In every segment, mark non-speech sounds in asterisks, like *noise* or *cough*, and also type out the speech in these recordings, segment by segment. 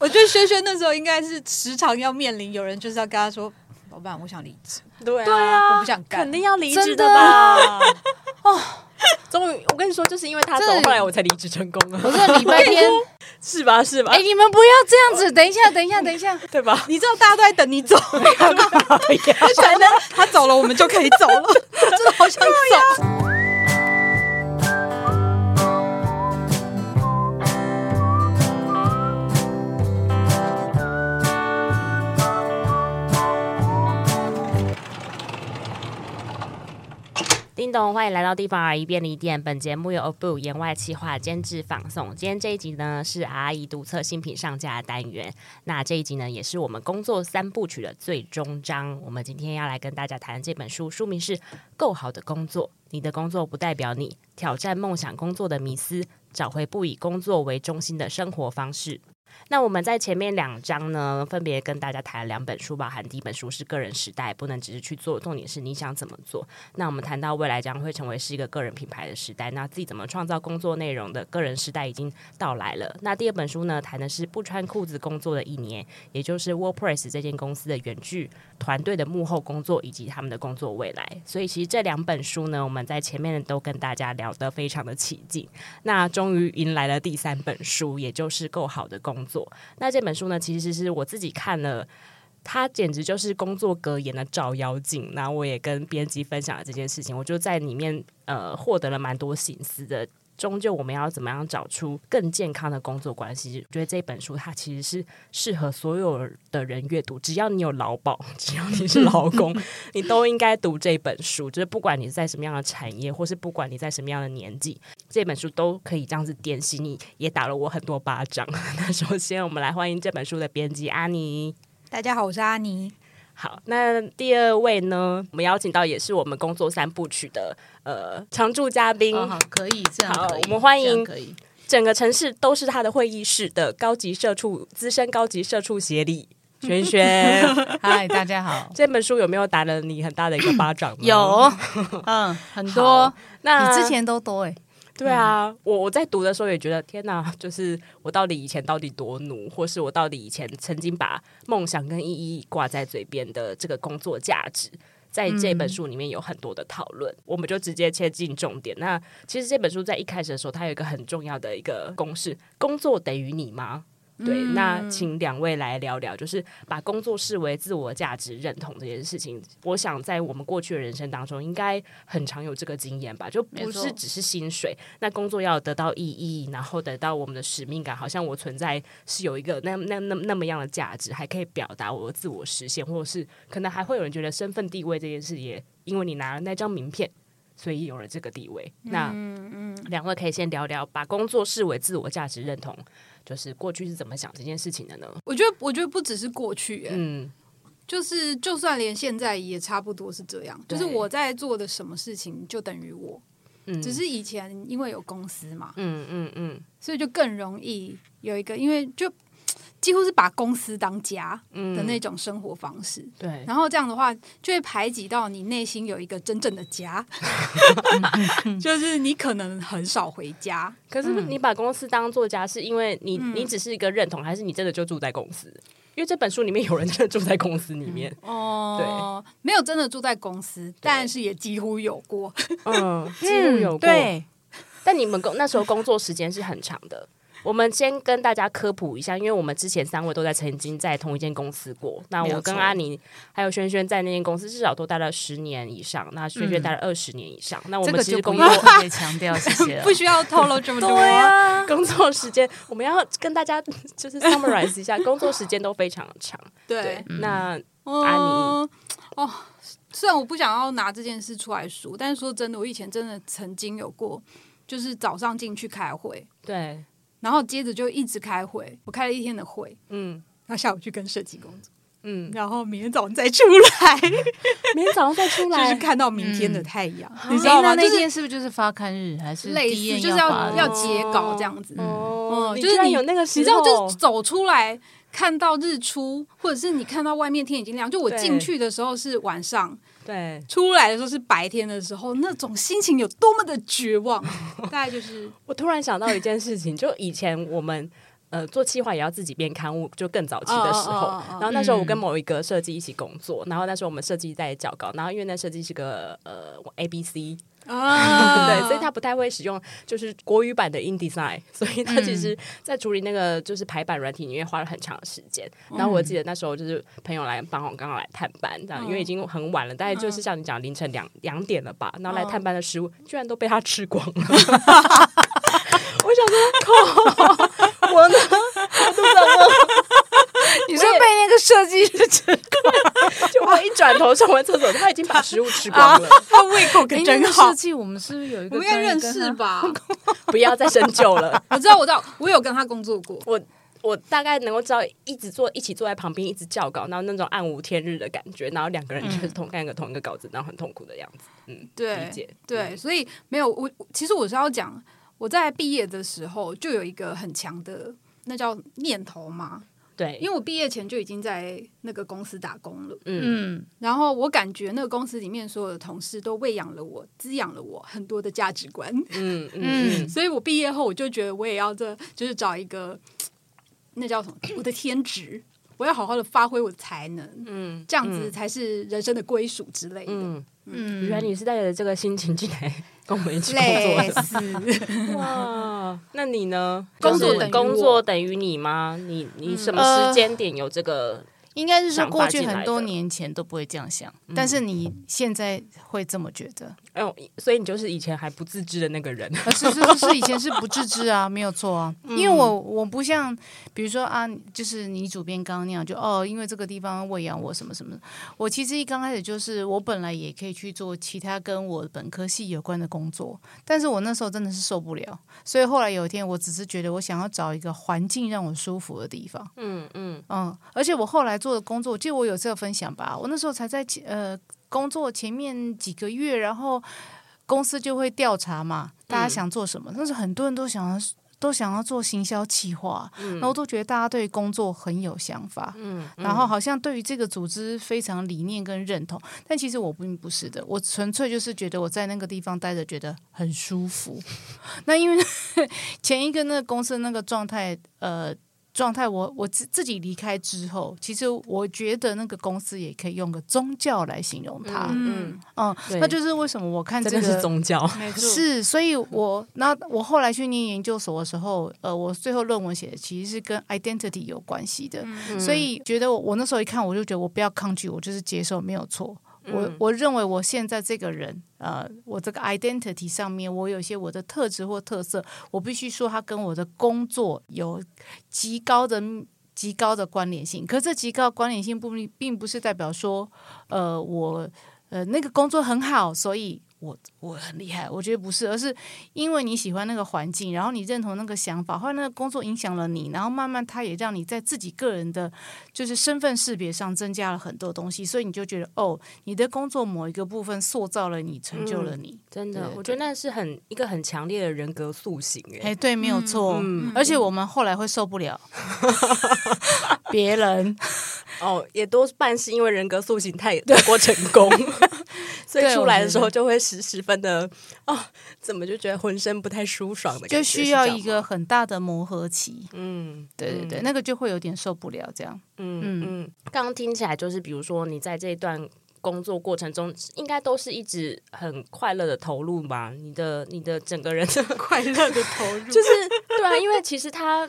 我觉得轩轩那时候应该是时常要面临有人就是要跟他说：“老板，我想离职。*laughs* ”对啊，我不想干，肯定要离职的吧？*laughs* 哦，终于，我跟你说，就是因为他走，后来我才离职成功了。我这礼拜天 *laughs* 是吧？是吧？哎，你们不要这样子，等一下，等一下，等一下，对吧？你知道大家都在等你走，他走了，我们就可以走了，真的好想走。叮咚，欢迎来到地方阿姨便利店。本节目由 Abu 言外企划监制放送。今天这一集呢是阿姨独测新品上架的单元。那这一集呢也是我们工作三部曲的最终章。我们今天要来跟大家谈这本书，书名是《够好的工作》，你的工作不代表你，挑战梦想工作的迷思，找回不以工作为中心的生活方式。那我们在前面两章呢，分别跟大家谈了两本书，包含第一本书是《个人时代》，不能只是去做，重点是你想怎么做。那我们谈到未来将会成为是一个个人品牌的时代，那自己怎么创造工作内容的个人时代已经到来了。那第二本书呢，谈的是不穿裤子工作的一年，也就是 WordPress 这间公司的远距团队的幕后工作以及他们的工作未来。所以其实这两本书呢，我们在前面都跟大家聊得非常的起劲。那终于迎来了第三本书，也就是够好的工作。那这本书呢，其实是我自己看了，它简直就是工作格言的照妖镜。那我也跟编辑分享了这件事情，我就在里面呃获得了蛮多心思的。终究我们要怎么样找出更健康的工作关系？我觉得这本书它其实是适合所有的人阅读，只要你有劳保，*laughs* 只要你是劳工，*laughs* 你都应该读这本书。就是不管你在什么样的产业，或是不管你在什么样的年纪，这本书都可以这样子点醒你，也打了我很多巴掌。*laughs* 那首先我们来欢迎这本书的编辑阿妮。大家好，我是阿妮。好，那第二位呢？我们邀请到也是我们工作三部曲的呃常驻嘉宾。哦，好，可以这样可以。好，我们欢迎可以整个城市都是他的会议室的高级社畜资深高级社畜协理轩轩。*laughs* 嗨，大家好。这本书有没有打了你很大的一个巴掌？有，*laughs* 嗯，很多。那比之前都多哎。对啊，我我在读的时候也觉得天哪，就是我到底以前到底多努，或是我到底以前曾经把梦想跟意义挂在嘴边的这个工作价值，在这本书里面有很多的讨论，嗯、我们就直接切进重点。那其实这本书在一开始的时候，它有一个很重要的一个公式：工作等于你吗？对，那请两位来聊聊，就是把工作视为自我价值认同这件事情。我想在我们过去的人生当中，应该很常有这个经验吧？就不是只是薪水，那工作要得到意义，然后得到我们的使命感，好像我存在是有一个那那那那么样的价值，还可以表达我的自我实现，或者是可能还会有人觉得身份地位这件事也因为你拿了那张名片，所以有了这个地位。那嗯嗯，两位可以先聊聊，把工作视为自我价值认同。就是过去是怎么想这件事情的呢？我觉得，我觉得不只是过去，欸，嗯，就是就算连现在也差不多是这样。就是我在做的什么事情，就等于我，嗯，只是以前因为有公司嘛，嗯嗯嗯，所以就更容易有一个，因为就。几乎是把公司当家的那种生活方式，嗯、对。然后这样的话，就会排挤到你内心有一个真正的家，*laughs* 就是你可能很少回家。可是你把公司当做家，是因为你、嗯、你只是一个认同，还是你真的就住在公司？因为这本书里面有人真的住在公司里面哦，嗯、对，没有真的住在公司，但是也几乎有过，嗯，几乎有过。对，但你们工那时候工作时间是很长的。我们先跟大家科普一下，因为我们之前三位都在曾经在同一间公司过。那我跟阿妮还有轩轩在那间公司至少都待了十年以上，那轩轩待了二十年以上。嗯、那我们其实工作特别强调，谢谢，*laughs* 不需要透露这么多。对啊，工作时间我们要跟大家就是 summarize 一下，*laughs* 工作时间都非常长。对，对嗯、那阿妮哦，虽然我不想要拿这件事出来说，但是说真的，我以前真的曾经有过，就是早上进去开会，对。然后接着就一直开会，我开了一天的会，嗯，然后下午去跟设计工作，嗯，然后明天早上再出来，*laughs* 明天早上再出来，就是看到明天的太阳，你知道吗？那天是不是就是发刊日，还是类似就是要要截稿这样子？哦，就是你有那个时候，你知道，就走出来看到日出，或者是你看到外面天已经亮，就我进去的时候是晚上。对，出来的时候是白天的时候，那种心情有多么的绝望。*laughs* 大概就是，我突然想到一件事情，就以前我们呃做企划也要自己编刊物，就更早期的时候。Oh, oh, oh, oh. 然后那时候我跟某一个设计一起工作，嗯、然后那时候我们设计在校稿，然后因为那设计是个呃 A B C。啊，*laughs* 对，所以他不太会使用就是国语版的 InDesign，所以他其实在处理那个就是排版软体里面花了很长的时间。然后我记得那时候就是朋友来帮我刚刚来探班，这样因为已经很晚了，大概就是像你讲凌晨两两点了吧，然后来探班的食物居然都被他吃光了。*laughs* *laughs* 我想说，靠，我呢，我肚子饿。你说被那个设计师吃光，就我一转头上完厕所，他已经把食物吃光了。他胃口可真好。设计我们是不是有一个？我们应该认识吧？不要再深究了。*laughs* 我知道，我知道，我有跟他工作过。我我大概能够知道，一直坐一起坐在旁边，一直校稿，然后那种暗无天日的感觉，然后两个人就是同干个同一个稿子，然后很痛苦的样子。嗯，对，理解。对，所以没有我，其实我是要讲，我在毕业的时候就有一个很强的那叫念头嘛。对，因为我毕业前就已经在那个公司打工了，嗯，然后我感觉那个公司里面所有的同事都喂养了我，滋养了我很多的价值观，嗯嗯，所以我毕业后我就觉得我也要这就是找一个那叫什么我的天职，我要好好的发挥我的才能，嗯，这样子才是人生的归属之类的，嗯嗯，原来你是带着这个心情进来。跟我们一起工作的哇，那你呢？工作工作等于你吗？你你什么时间点有这个？应该是说过去很多年前都不会这样想，但是你现在会这么觉得。哦，所以你就是以前还不自知的那个人。是是是，以前是不自知啊，没有错啊。因为我我不像，比如说啊，就是你主编刚刚那样，就哦，因为这个地方喂养我什么什么。我其实一刚开始就是，我本来也可以去做其他跟我本科系有关的工作，但是我那时候真的是受不了，所以后来有一天，我只是觉得我想要找一个环境让我舒服的地方。嗯嗯嗯，而且我后来做的工作，我记得我有这个分享吧，我那时候才在呃。工作前面几个月，然后公司就会调查嘛，大家想做什么？嗯、但是很多人都想要都想要做行销企划，嗯、然后都觉得大家对工作很有想法，嗯，嗯然后好像对于这个组织非常理念跟认同，但其实我并不是的，我纯粹就是觉得我在那个地方待着觉得很舒服。*laughs* 那因为前一个那个公司那个状态，呃。状态，我我自自己离开之后，其实我觉得那个公司也可以用个宗教来形容它。嗯嗯，嗯那就是为什么我看这个是宗教，*laughs* 是，所以我那我后来去念研究所的时候，呃，我最后论文写的其实是跟 identity 有关系的，嗯、所以觉得我我那时候一看，我就觉得我不要抗拒，我就是接受，没有错。我我认为我现在这个人，呃，我这个 identity 上面，我有一些我的特质或特色，我必须说，它跟我的工作有极高的极高的关联性。可是这极高的关联性不并不是代表说，呃，我呃那个工作很好，所以。我我很厉害，我觉得不是，而是因为你喜欢那个环境，然后你认同那个想法，或者那个工作影响了你，然后慢慢它也让你在自己个人的，就是身份识别上增加了很多东西，所以你就觉得哦，你的工作某一个部分塑造了你，成就了你，嗯、真的，我觉得那是很一个很强烈的人格塑形，哎，对，没有错，嗯、而且我们后来会受不了 *laughs* 别人。哦，也多半是因为人格塑形太太过成功 *laughs* *laughs* 所以出来的时候就会十十分的哦，怎么就觉得浑身不太舒爽的感觉，就需要一个很大的磨合期。嗯，对对对，嗯、那个就会有点受不了这样。嗯嗯，刚刚听起来就是，比如说你在这一段工作过程中，应该都是一直很快乐的投入吧？你的你的整个人的快乐的投入，就是对啊，因为其实他。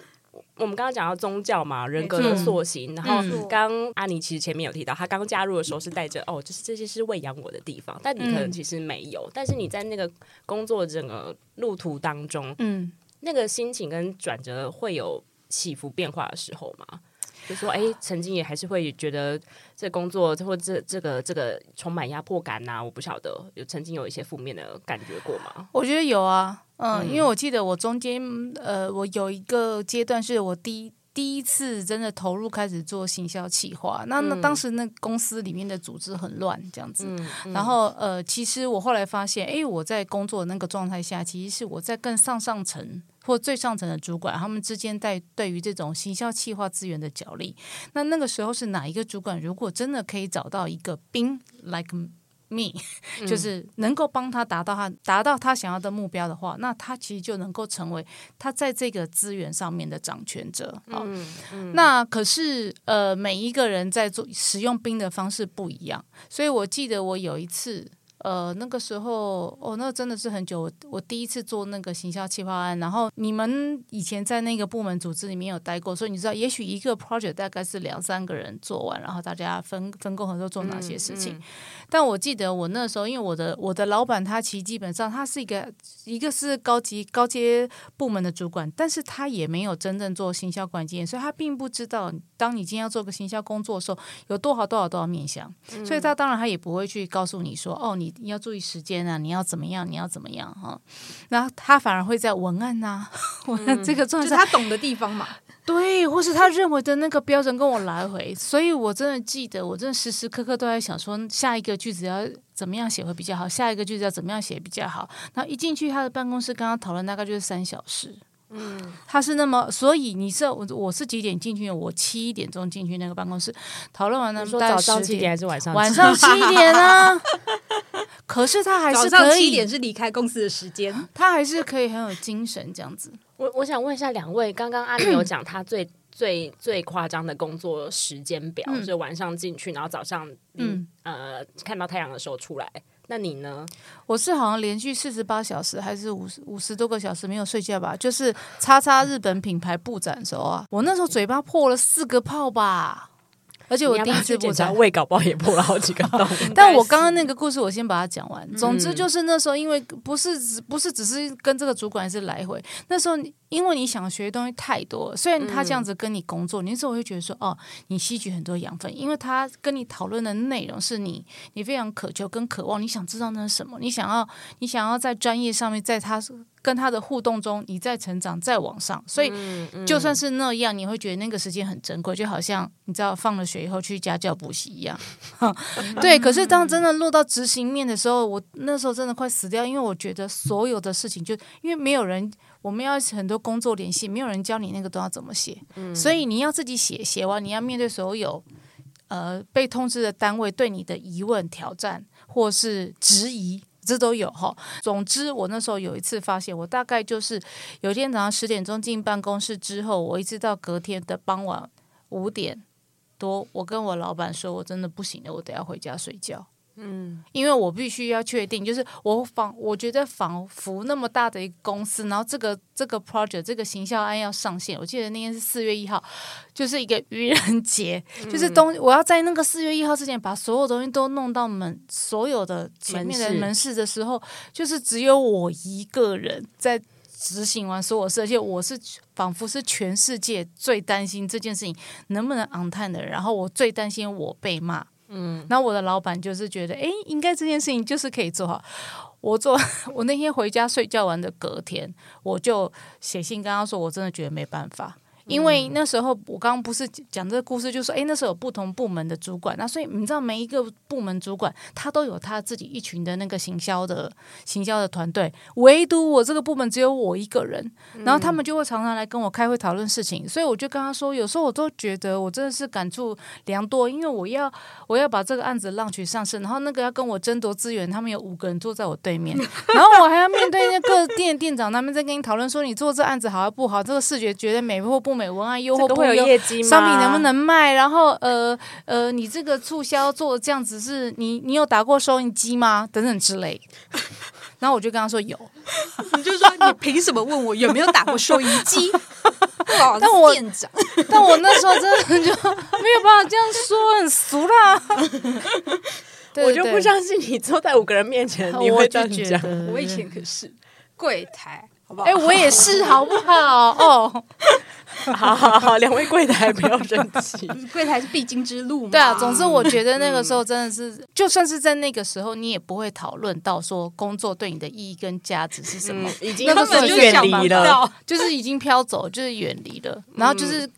我们刚刚讲到宗教嘛，人格的塑形。嗯、然后刚阿妮其实前面有提到，她刚加入的时候是带着哦，就是这些是喂养我的地方，但你可能其实没有。嗯、但是你在那个工作整个路途当中，嗯，那个心情跟转折会有起伏变化的时候吗？就说哎，曾经也还是会觉得这工作或这这个这个充满压迫感呐、啊，我不晓得有曾经有一些负面的感觉过吗？我觉得有啊。嗯，因为我记得我中间呃，我有一个阶段是我第一第一次真的投入开始做行销企划，那那当时那公司里面的组织很乱这样子，嗯嗯、然后呃，其实我后来发现，哎，我在工作的那个状态下，其实是我在更上上层或最上层的主管他们之间在对于这种行销企划资源的角力，那那个时候是哪一个主管如果真的可以找到一个兵 like。me，就是能够帮他达到他达到他想要的目标的话，那他其实就能够成为他在这个资源上面的掌权者啊。嗯嗯、那可是呃，每一个人在做使用 BIM 的方式不一样，所以我记得我有一次。呃，那个时候，哦，那真的是很久。我我第一次做那个行销企划案，然后你们以前在那个部门组织里面有待过，所以你知道，也许一个 project 大概是两三个人做完，然后大家分分工合作做哪些事情。嗯嗯、但我记得我那时候，因为我的我的老板他其实基本上他是一个一个是高级高阶部门的主管，但是他也没有真正做行销管理，所以他并不知道，当你今天要做个行销工作的时候，有多少多少多少面向，嗯、所以他当然他也不会去告诉你说，哦，你。你要注意时间啊！你要怎么样？你要怎么样？哈，然后他反而会在文案呐、啊，*laughs* 文案这个状态，就是他懂的地方嘛。对，或是他认为的那个标准跟我来回，所以我真的记得，我真的时时刻刻都在想说，下一个句子要怎么样写会比较好，下一个句子要怎么样写比较好。然后一进去他的办公室，刚刚讨论大概就是三小时。嗯，他是那么，所以你是我我是几点进去？我七点钟进去那个办公室，讨论完了，说早上七点还是晚上？晚上七点啊。可是他还是可以，早上七点是离开公司的时间，*gasps* 他还是可以很有精神这样子。我我想问一下两位，刚刚阿妮有讲他最最最夸张的工作时间表，嗯、就晚上进去，然后早上嗯呃看到太阳的时候出来。那你呢？我是好像连续四十八小时还是五十五十多个小时没有睡觉吧？就是叉叉日本品牌布展的时候啊，我那时候嘴巴破了四个泡吧。而且我第一次检查胃，搞不好也破了好几个洞。*laughs* 但我刚刚那个故事，我先把它讲完。总之就是那时候，因为不是只不是只是跟这个主管是来回，那时候因为你想学的东西太多，虽然他这样子跟你工作，你那时候会觉得说哦，你吸取很多养分，因为他跟你讨论的内容是你你非常渴求跟渴望，你想知道那是什么，你想要你想要在专业上面，在他。跟他的互动中，你在成长，在往上，所以就算是那样，你会觉得那个时间很珍贵，就好像你知道放了学以后去家教补习一样。*laughs* *laughs* 对，可是当真的落到执行面的时候，我那时候真的快死掉，因为我觉得所有的事情就因为没有人，我们要很多工作联系，没有人教你那个都要怎么写，所以你要自己写，写完你要面对所有呃被通知的单位对你的疑问、挑战或是质疑。这都有哈。总之，我那时候有一次发现，我大概就是有一天早上十点钟进办公室之后，我一直到隔天的傍晚五点多，我跟我老板说，我真的不行了，我得要回家睡觉。嗯，因为我必须要确定，就是我仿我觉得仿佛那么大的一个公司，然后这个这个 project 这个行销案要上线，我记得那天是四月一号，*laughs* 就是一个愚人节，嗯、就是东我要在那个四月一号之前把所有东西都弄到门所有的前面的门市。的时候，就是只有我一个人在执行完所有事，而且我是仿佛是全世界最担心这件事情能不能 on time 的人，然后我最担心我被骂。嗯，那我的老板就是觉得，哎，应该这件事情就是可以做好。我做，*laughs* 我那天回家睡觉完的隔天，我就写信跟他说，我真的觉得没办法。因为那时候我刚刚不是讲这个故事，就是说，哎，那时候有不同部门的主管，那所以你知道每一个部门主管他都有他自己一群的那个行销的行销的团队，唯独我这个部门只有我一个人，然后他们就会常常来跟我开会讨论事情，所以我就跟他说，有时候我都觉得我真的是感触良多，因为我要我要把这个案子浪取上市，然后那个要跟我争夺资源，他们有五个人坐在我对面，*laughs* 然后我还要面对那个店店长，他们在跟你讨论说你做这案子好还不好，这个视觉觉得美或不美。文案优或不优，商品能不能卖？然后呃呃，你这个促销做这样子是，你你有打过收音机吗？等等之类。*laughs* 然后我就跟他说有，你就说你凭什么问我有没有打过收音机？*laughs* 但我店长，但我那时候真的就没有办法这样说，很俗啦。对 *laughs* 对对，我就不相信你坐在五个人面前你会这样讲。我以前可是柜台。哎，我也是，好不好？哦，*laughs* 好好好，两位柜台不要生气，*laughs* 柜台是必经之路嘛。对啊，总之我觉得那个时候真的是，嗯、就算是在那个时候，你也不会讨论到说工作对你的意义跟价值是什么，嗯、已经那个时候远离了，就是已经飘走，就是远离了，然后就是。嗯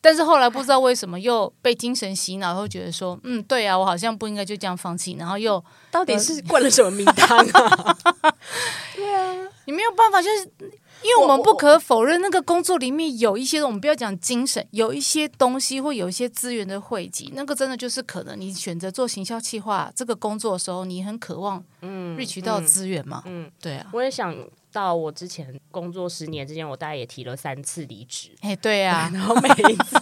但是后来不知道为什么又被精神洗脑，会觉得说，嗯，对啊，我好像不应该就这样放弃，然后又到底是灌了什么名堂啊？*laughs* 对啊，你没有办法，就是因为我们不可否认，那个工作里面有一些，我们不要讲精神，有一些东西或有一些资源的汇集，那个真的就是可能你选择做行销企划这个工作的时候，你很渴望嗯 reach 到资源嘛，嗯，嗯对啊，我也想。到我之前工作十年之间，我大概也提了三次离职。哎，对啊，*laughs* 然后每一次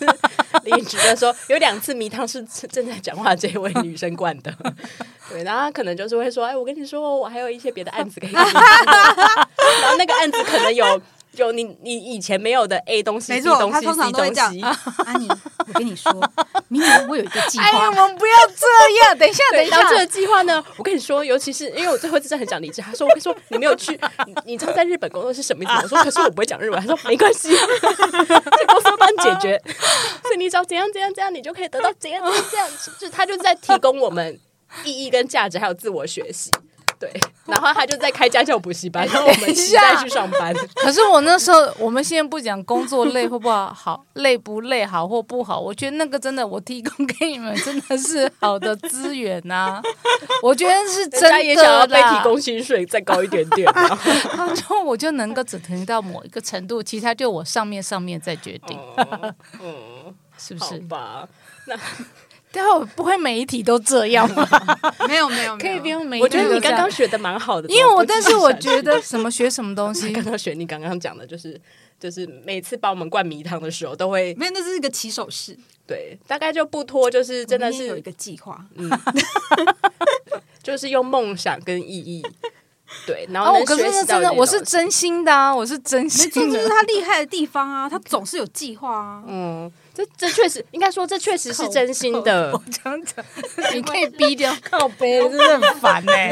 离职的时候，有两次迷汤是正在讲话这位女生灌的。*laughs* 对，然后他可能就是会说：“哎，我跟你说，我还有一些别的案子可以做。*laughs* ”然后那个案子可能有。就你你以前没有的 A 东西，没错，他通常都会这样。安妮，我跟你说，*laughs* 明年我有一个计划。哎，我们不要这样。等一下，等一下，这个计划呢？*laughs* 我跟你说，尤其是因为我最后真的很想离职。他说：“我跟你说，你没有去，*laughs* 你知道在日本工作是什么意思？”我说：“可是我不会讲日文。”他说：“没关系，这公司帮你解决。所以你只要怎样怎样怎样，你就可以得到怎样怎样这样。就他就在提供我们意义跟价值，还有自我学习。”对，然后他就在开家教补习班，然后我们期待去上班。*laughs* 可是我那时候，我们现在不讲工作累或不好，好累不累，好或不好。我觉得那个真的，我提供给你们真的是好的资源呐、啊。*laughs* 我觉得是真的，也想要被提供薪水再高一点点。*laughs* 然后我就能够只停到某一个程度，其他就我上面上面再决定。嗯，嗯是不是？吧，那。最后不会每一题都这样 *laughs* 吗？没有没有，可以不用每一题。我觉得你刚刚学的蛮好的，因为我但是我觉得什么学什么东西，*laughs* 刚刚学你刚刚讲的就是就是每次帮我们灌迷汤的时候都会，没有，那是一个起手式，对，大概就不拖，就是真的是有一个计划，嗯，*laughs* 就是用梦想跟意义。*laughs* 对，然后能学习到、哦、可是真的，我是真心的啊，我是真心的，这就是他厉害的地方啊，他 *laughs* 总是有计划啊。嗯，这这确实应该说，这确实是真心的。我这样讲，你 *laughs* 可以逼掉靠背，真的很烦呢、欸。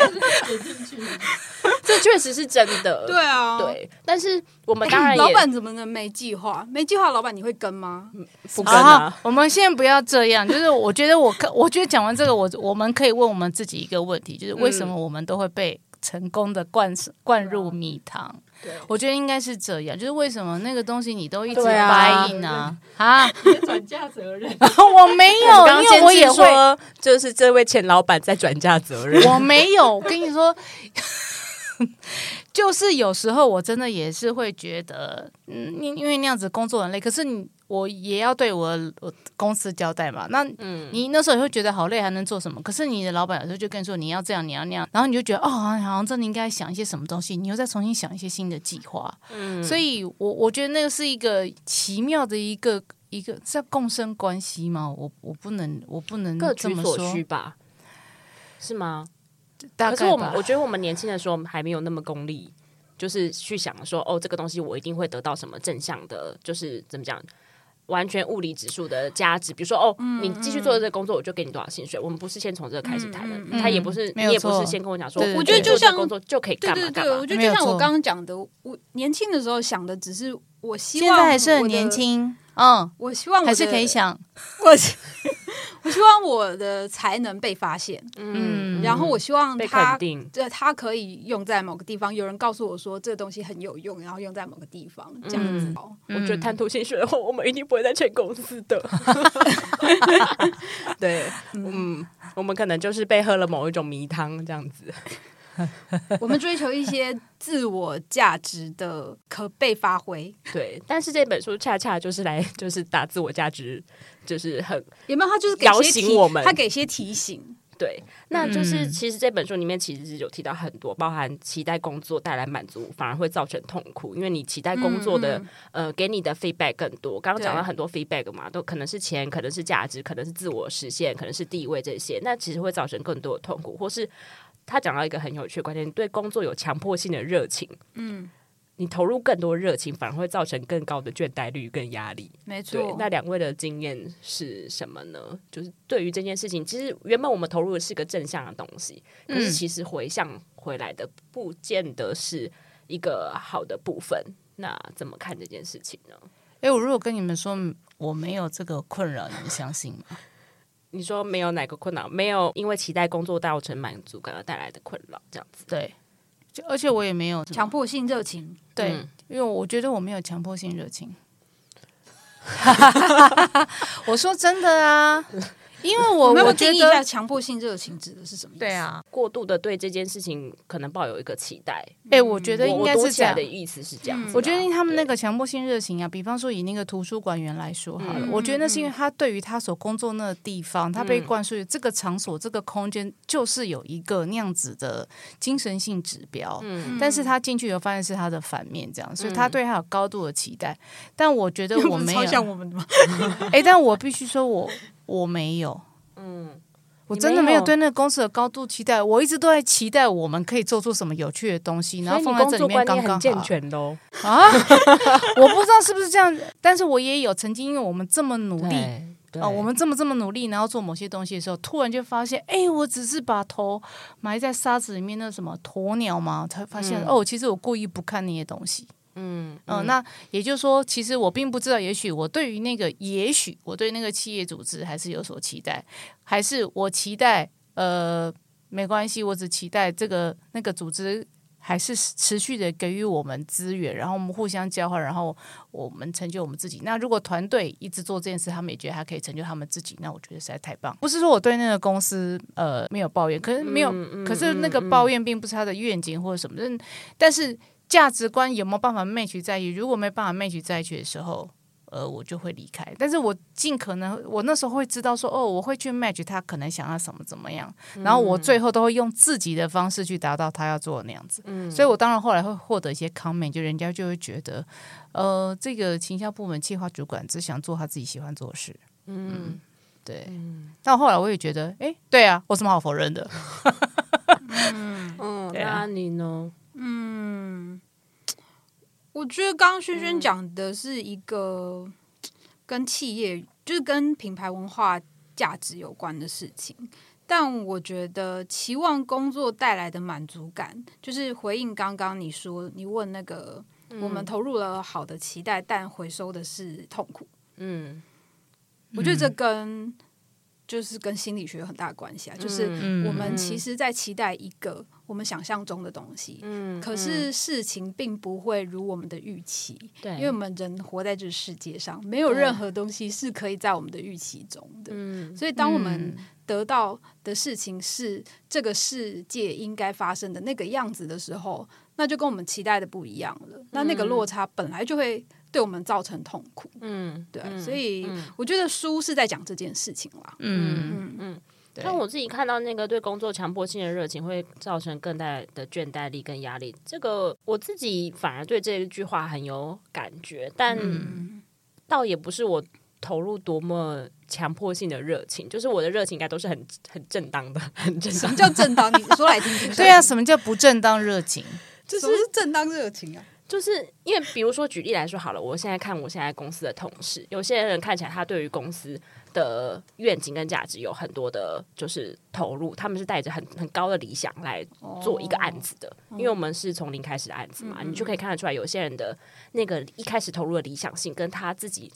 这确实是真的。对啊，对。但是我们当然也，老板怎么能没计划？没计划，老板你会跟吗？不跟啊。我们现在不要这样。就是我觉得我可，我觉得讲完这个，我我们可以问我们自己一个问题，就是为什么我们都会被。成功的灌灌入米汤，对，我觉得应该是这样。就是为什么那个东西你都一直答应呢？啊，转嫁责任，*laughs* 我没有，因为我也会，就是这位前老板在转嫁责任。我没有，我跟你说。*laughs* 就是有时候我真的也是会觉得，嗯，因因为那样子工作很累，可是你我也要对我我公司交代嘛。那嗯，你那时候也会觉得好累，还能做什么？可是你的老板有时候就跟你说你要这样，你要那样，然后你就觉得哦，好像真的应该想一些什么东西，你又再重新想一些新的计划。嗯，所以我我觉得那个是一个奇妙的一个一个是要共生关系吗？我我不能我不能各取所需吧？是吗？可是我们，我觉得我们年轻的时候还没有那么功利，就是去想说，哦，这个东西我一定会得到什么正向的，就是怎么讲，完全物理指数的价值。比如说，哦，嗯、你继续做这个工作，我就给你多少薪水。我们不是先从这个开始谈的，嗯、他也不是，嗯、你也不是先跟我讲说，我觉得就像工作就可以干嘛干嘛。对对对，我觉得就像我刚刚讲的，我年轻的时候想的只是我希望，现在还是很年轻，嗯，我希望还是可以想我。我希望我的才能被发现，嗯，然后我希望他，这他可以用在某个地方。有人告诉我说这东西很有用，然后用在某个地方，这样子。我觉得贪图薪水的话，我们一定不会再签公司的。*laughs* *laughs* 对，嗯，我们可能就是被喝了某一种迷汤，这样子。*laughs* 我们追求一些自我价值的可被发挥，*laughs* 对。但是这本书恰恰就是来就是打自我价值，就是很有没有？他就是给摇醒我们，他给些提醒。对，那就是其实这本书里面其实是有提到很多，包含期待工作带来满足反而会造成痛苦，因为你期待工作的、嗯嗯、呃给你的 feedback 更多。刚刚讲到很多 feedback 嘛，都可能是钱，可能是价值，可能是自我实现，可能是地位这些，那其实会造成更多的痛苦，或是。他讲到一个很有趣的观点：对工作有强迫性的热情，嗯，你投入更多热情，反而会造成更高的倦怠率跟压力。没错。那两位的经验是什么呢？就是对于这件事情，其实原本我们投入的是个正向的东西，可是其实回向回来的不见得是一个好的部分。那怎么看这件事情呢？诶，我如果跟你们说我没有这个困扰，你们相信吗？你说没有哪个困扰，没有因为期待工作造成满足感而带来的困扰，这样子。对，就而且我也没有强迫性热情。对，嗯、因为我觉得我没有强迫性热情。*laughs* *laughs* 我说真的啊，因为我 *laughs* 我我觉得定义一下强迫性热情指的是什么意思？对啊，过度的对这件事情可能抱有一个期待。哎，我觉得应该是这样读起来的。意思是这样子啦。我觉得他们那个强迫性热情啊，比方说以那个图书馆员来说好了，嗯我觉得那是因为他对于他所工作那个地方，他被嗯灌输这个场所、这个空间就是有一个那样子的精神性指标。嗯但是他进去以后发现是他的反面，这样，所以他对他有高度的期待。但我觉得我没有超，像我们的吗？*laughs* 哎，但我必须说我我没有，嗯，我真的没有对那个公司有高度期待。我一直都在期待我们可以做出什么有趣的东西，然后放在这里面刚刚健。全的哦。啊，*laughs* 我不知道是不是这样，但是我也有曾经，因为我们这么努力对啊、我们这么这么努力，然后做某些东西的时候，突然就发现，哎，我只是把头埋在沙子里面，那什么鸵鸟嘛，才发现、嗯哦，其实我故意不看那些东西。嗯嗯、那也就是说，其实我并不知道，也许我对于那个，也许我对那个企业组织还是有所期待，还是我期待，呃，没关系，我只期待这个那个组织还是持续的给予我们资源，然后我们互相交换，然后我们成就我们自己。那如果团队一直做这件事，他们也觉得还可以成就他们自己，那我觉得实在太棒。不是说我对那个公司呃没有抱怨，可是没有，嗯嗯可是那个抱怨并不是他的愿景或者什么，但但是。价值观有没有办法 match 在一起？如果没办法 match 在一起的时候，呃，我就会离开。但是我尽可能，我那时候会知道说，哦，我会去 match 他可能想要什么怎么样，然后我最后都会用自己的方式去达到他要做的那样子。嗯所以我当然后来会获得一些 comment，就人家就会觉得，呃，这个行销部门企划主管只想做他自己喜欢做的事。嗯，对。嗯但后来我也觉得，哎，对啊，我什么好否认的？嗯，*laughs* 对啊那你呢？嗯，我觉得刚刚轩轩讲的是一个跟企业，就是跟品牌文化价值有关的事情。但我觉得期望工作带来的满足感，就是回应刚刚你说，你问那个，我们投入了好的期待，但回收的是痛苦。嗯我觉得这跟就是跟心理学有很大的关系啊，就是嗯我们其实，在期待一个我们想象中的东西，嗯可是事情并不会如我们的预期，对，因为我们人活在这个世界上，没有任何东西是可以在我们的预期中的。嗯所以，当我们得到的事情是这个世界应该发生的那个样子的时候，那就跟我们期待的不一样了。那那个落差本来就会对我们造成痛苦。嗯对，嗯所以嗯我觉得书是在讲这件事情啦。嗯，嗯嗯。对像我自己看到那个对工作强迫性的热情会造成更大的倦怠力跟压力，这个我自己反而对这一句话很有感觉，但倒也不是我投入多么强迫性的热情，就是我的热情应该都是很很正当的，很正当什么。叫正当？你说来听听。*laughs* 对啊，，什么叫不正当热情？这是正当热情啊。就是因为比如说举例来说好了，我现在看我现在公司的同事，有些人看起来他对于公司的愿景跟价值有很多的，就是投入，他们是带着很很高的理想来做一个案子的，因为我们是从零开始的案子嘛，你就可以看得出来，有些人的那个一开始投入的理想性跟他自己。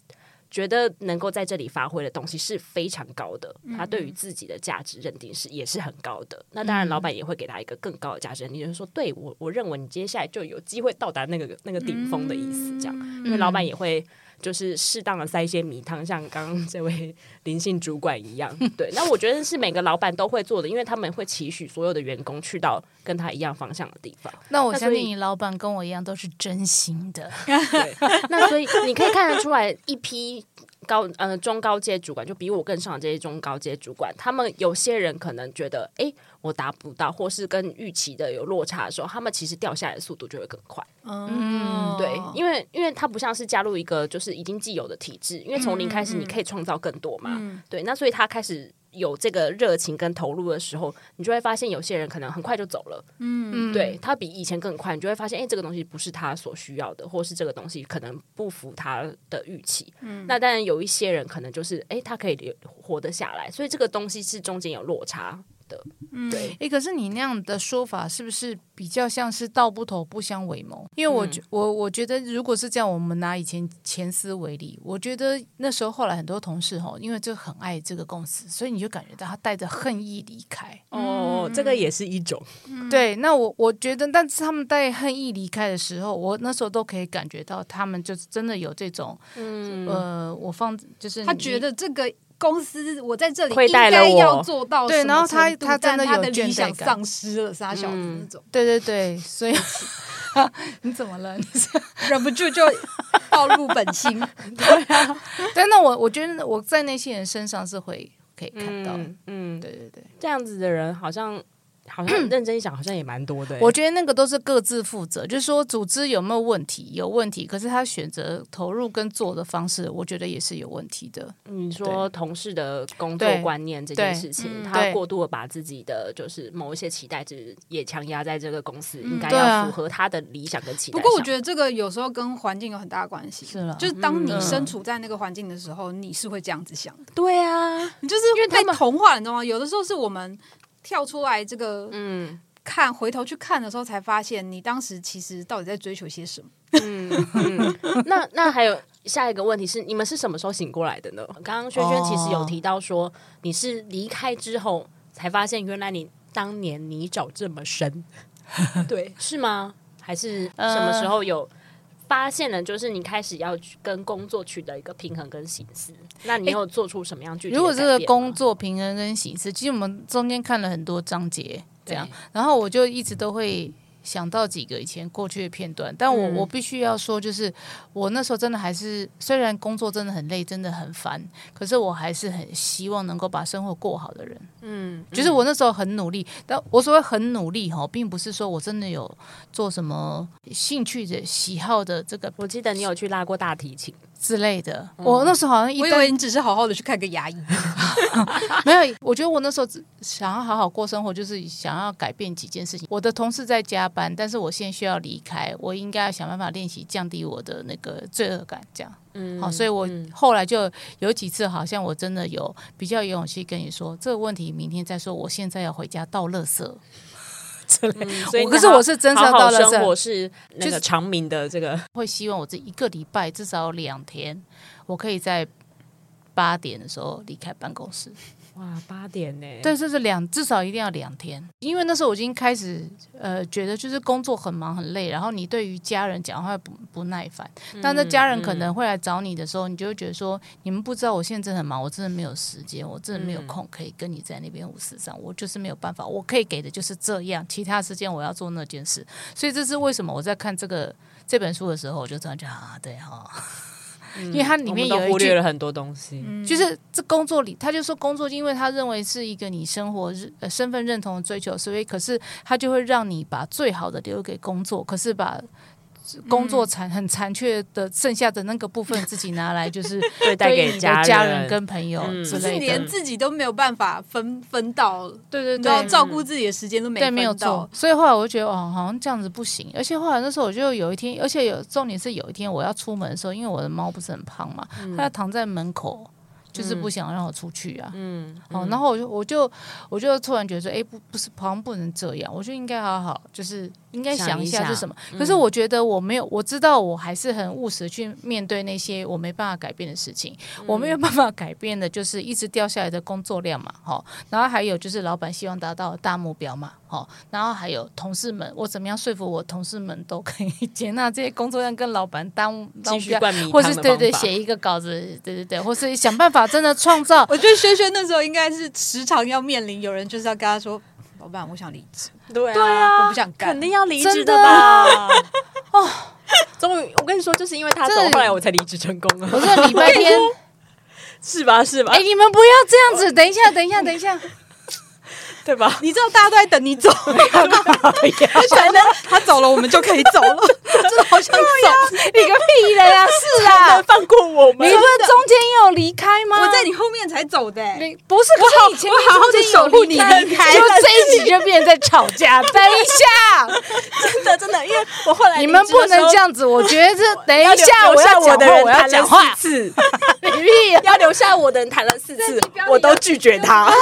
觉得能够在这里发挥的东西是非常高的，他对于自己的价值认定是也是很高的。那当然，老板也会给他一个更高的价值认定，就是说，对我我认为你接下来就有机会到达那个那个顶峰的意思，这样。因为老板也会就是适当的塞一些米汤，像刚刚这位林性主管一样。*laughs* 对，那我觉得是每个老板都会做的，因为他们会期许所有的员工去到跟他一样方向的地方。那我相信你老板跟我一样都是真心的。*laughs* 对，那所以你可以看得出来，一批高呃中高阶主管，就比我更上的这些中高阶主管，他们有些人可能觉得，哎，我达不到，或是跟预期的有落差的时候，他们其实掉下来的速度就会更快。嗯对，因为因为它不像是加入一个就是已经既有的体制，因为从零开始你可以创造更多嘛。对，那所以他开始有这个热情跟投入的时候，你就会发现有些人可能很快就走了。嗯，对他比以前更快，你就会发现，哎，这个东西不是他所需要的，或是这个东西可能不符他的预期。嗯那当然有一些人可能就是，哎，他可以留活得下来，所以这个东西是中间有落差的。对，诶，可是你那样的说法是不是比较像是道不同不相为谋？因为我觉、我我觉得，如果是这样，我们拿以前前司为例，我觉得那时候后来很多同事哈，因为就很爱这个公司，所以你就感觉到他带着恨意离开。哦，这个也是一种。对，那我我觉得，但是他们带恨意离开的时候，我那时候都可以感觉到他们就是真的有这种，嗯、呃，我放就是他觉得这个公司我在这里应该要做到对，然后他他真的有的理想倦怠感丧失了，傻小子那种，对对对，所以 *laughs* 你怎么了？你 *laughs* 是忍不住就暴露本心。*laughs* 对啊，但那我我觉得我在那些人身上是会可以看到，嗯，嗯对对对。这样子的人好像。好像 *clears throat* 认真一想，好像也蛮多的。我觉得那个都是各自负责，就是说组织有没有问题，有问题，可是他选择投入跟做的方式，我觉得也是有问题的。你说同事的工作观念这件事情，他过度的把自己的就是某一些期待值也强压在这个公司，应该要符合他的理想跟期待。不过我觉得这个有时候跟环境有很大的关系。是了，就是当你身处在那个环境的时候，你是会这样子想的。对啊，你就是因为太同化了，你知道吗？有的时候是我们。跳出来，这个嗯，看回头去看的时候，才发现你当时其实到底在追求些什么。嗯，嗯那那还有下一个问题是，你们是什么时候醒过来的呢？刚刚轩轩其实有提到说，你是离开之后才发现，原来你当年泥沼这么深，*laughs* 对，是吗？还是什么时候有？发现了，就是你开始要跟工作取得一个平衡跟形式。那你有做出什么样具体？如果这个工作平衡跟形式，其实我们中间看了很多章节，这样，然后我就一直都会。想到几个以前过去的片段，但我、嗯、我必须要说，就是我那时候真的还是，虽然工作真的很累，真的很烦，可是我还是很希望能够把生活过好的人。嗯，就是我那时候很努力，但我所谓很努力哈，并不是说我真的有做什么兴趣的喜好的这个。我记得你有去拉过大提琴之类的，嗯、我那时候好像一，我以为你只是好好的去看个牙医，*laughs* 没有，我觉得我那时候只想要好好过生活，就是想要改变几件事情。我的同事在加班。但是我现在需要离开，我应该要想办法练习降低我的那个罪恶感，这样。嗯，好，所以我后来就有几次，好像我真的有比较有勇气跟你说这个问题，明天再说。我现在要回家倒垃圾。嗯、所以可是我是真的要倒垃圾，我是那个长明的这个，会希望我这一个礼拜至少两天，我可以在八点的时候离开办公室。哇，八点呢？对，这是两，至少一定要两天，因为那时候我已经开始呃，觉得就是工作很忙很累，然后你对于家人讲话不不耐烦，但那家人可能会来找你的时候，你就会觉得说，你们不知道我现在真的很忙，我真的没有时间，我真的没有空可以跟你在那边五四上，我就是没有办法，我可以给的就是这样，其他时间我要做那件事，所以这是为什么我在看这个这本书的时候，我就这样讲啊，对哈。因为它里面有一句忽略了很多东西，就是这工作里，他就说工作，因为他认为是一个你生活呃身份认同的追求，所以可是他就会让你把最好的留给工作，可是把。工作残很残缺的剩下的那个部分，自己拿来 *laughs* 就是对待给家人跟朋友之类的，连自己都没有办法分分到，对对对，照顾自己的时间都没对，没有到。所以后来我就觉得哦，好像这样子不行。而且后来那时候我就有一天，而且有重点是有一天我要出门的时候，因为我的猫不是很胖嘛，它要躺在门口。就是不想让我出去啊，嗯，好、嗯，然后我就我就我就突然觉得说，哎，不不是，好像不能这样，我就应该好好，就是应该想一下是什么。可是我觉得我没有，我知道我还是很务实去面对那些我没办法改变的事情。嗯、我没有办法改变的就是一直掉下来的工作量嘛，哈，然后还有就是老板希望达到大目标嘛，哈，然后还有同事们，我怎么样说服我同事们都可以接纳这些工作量跟老板当当目标，或是对对写一个稿子，对对对，或是想办法。真的创造，*laughs* 我觉得轩轩那时候应该是时常要面临有人就是要跟他说：“老板，我想离职。”对啊，我不想干，肯定要离职的吧？哦，终于，我跟你说，就是因为他走，后来我才离职成功了。我说礼拜天 *laughs* 是吧？是吧？哎，你们不要这样子，等一下，等一下，等一下。对吧？你知道大家都在等你走，才能他走了，我们就可以走了。真的好想走，你个屁的呀！是啊，放过我们。你不是中间也有离开吗？我在你后面才走的。你不是，我好，我好好的守护你离开，就这一集就变成在吵架。等一下，真的真的，因为我后来你们不能这样子。我觉得这等一下，我要我的人谈了四次，你屁要留下我的人谈了四次，我都拒绝他。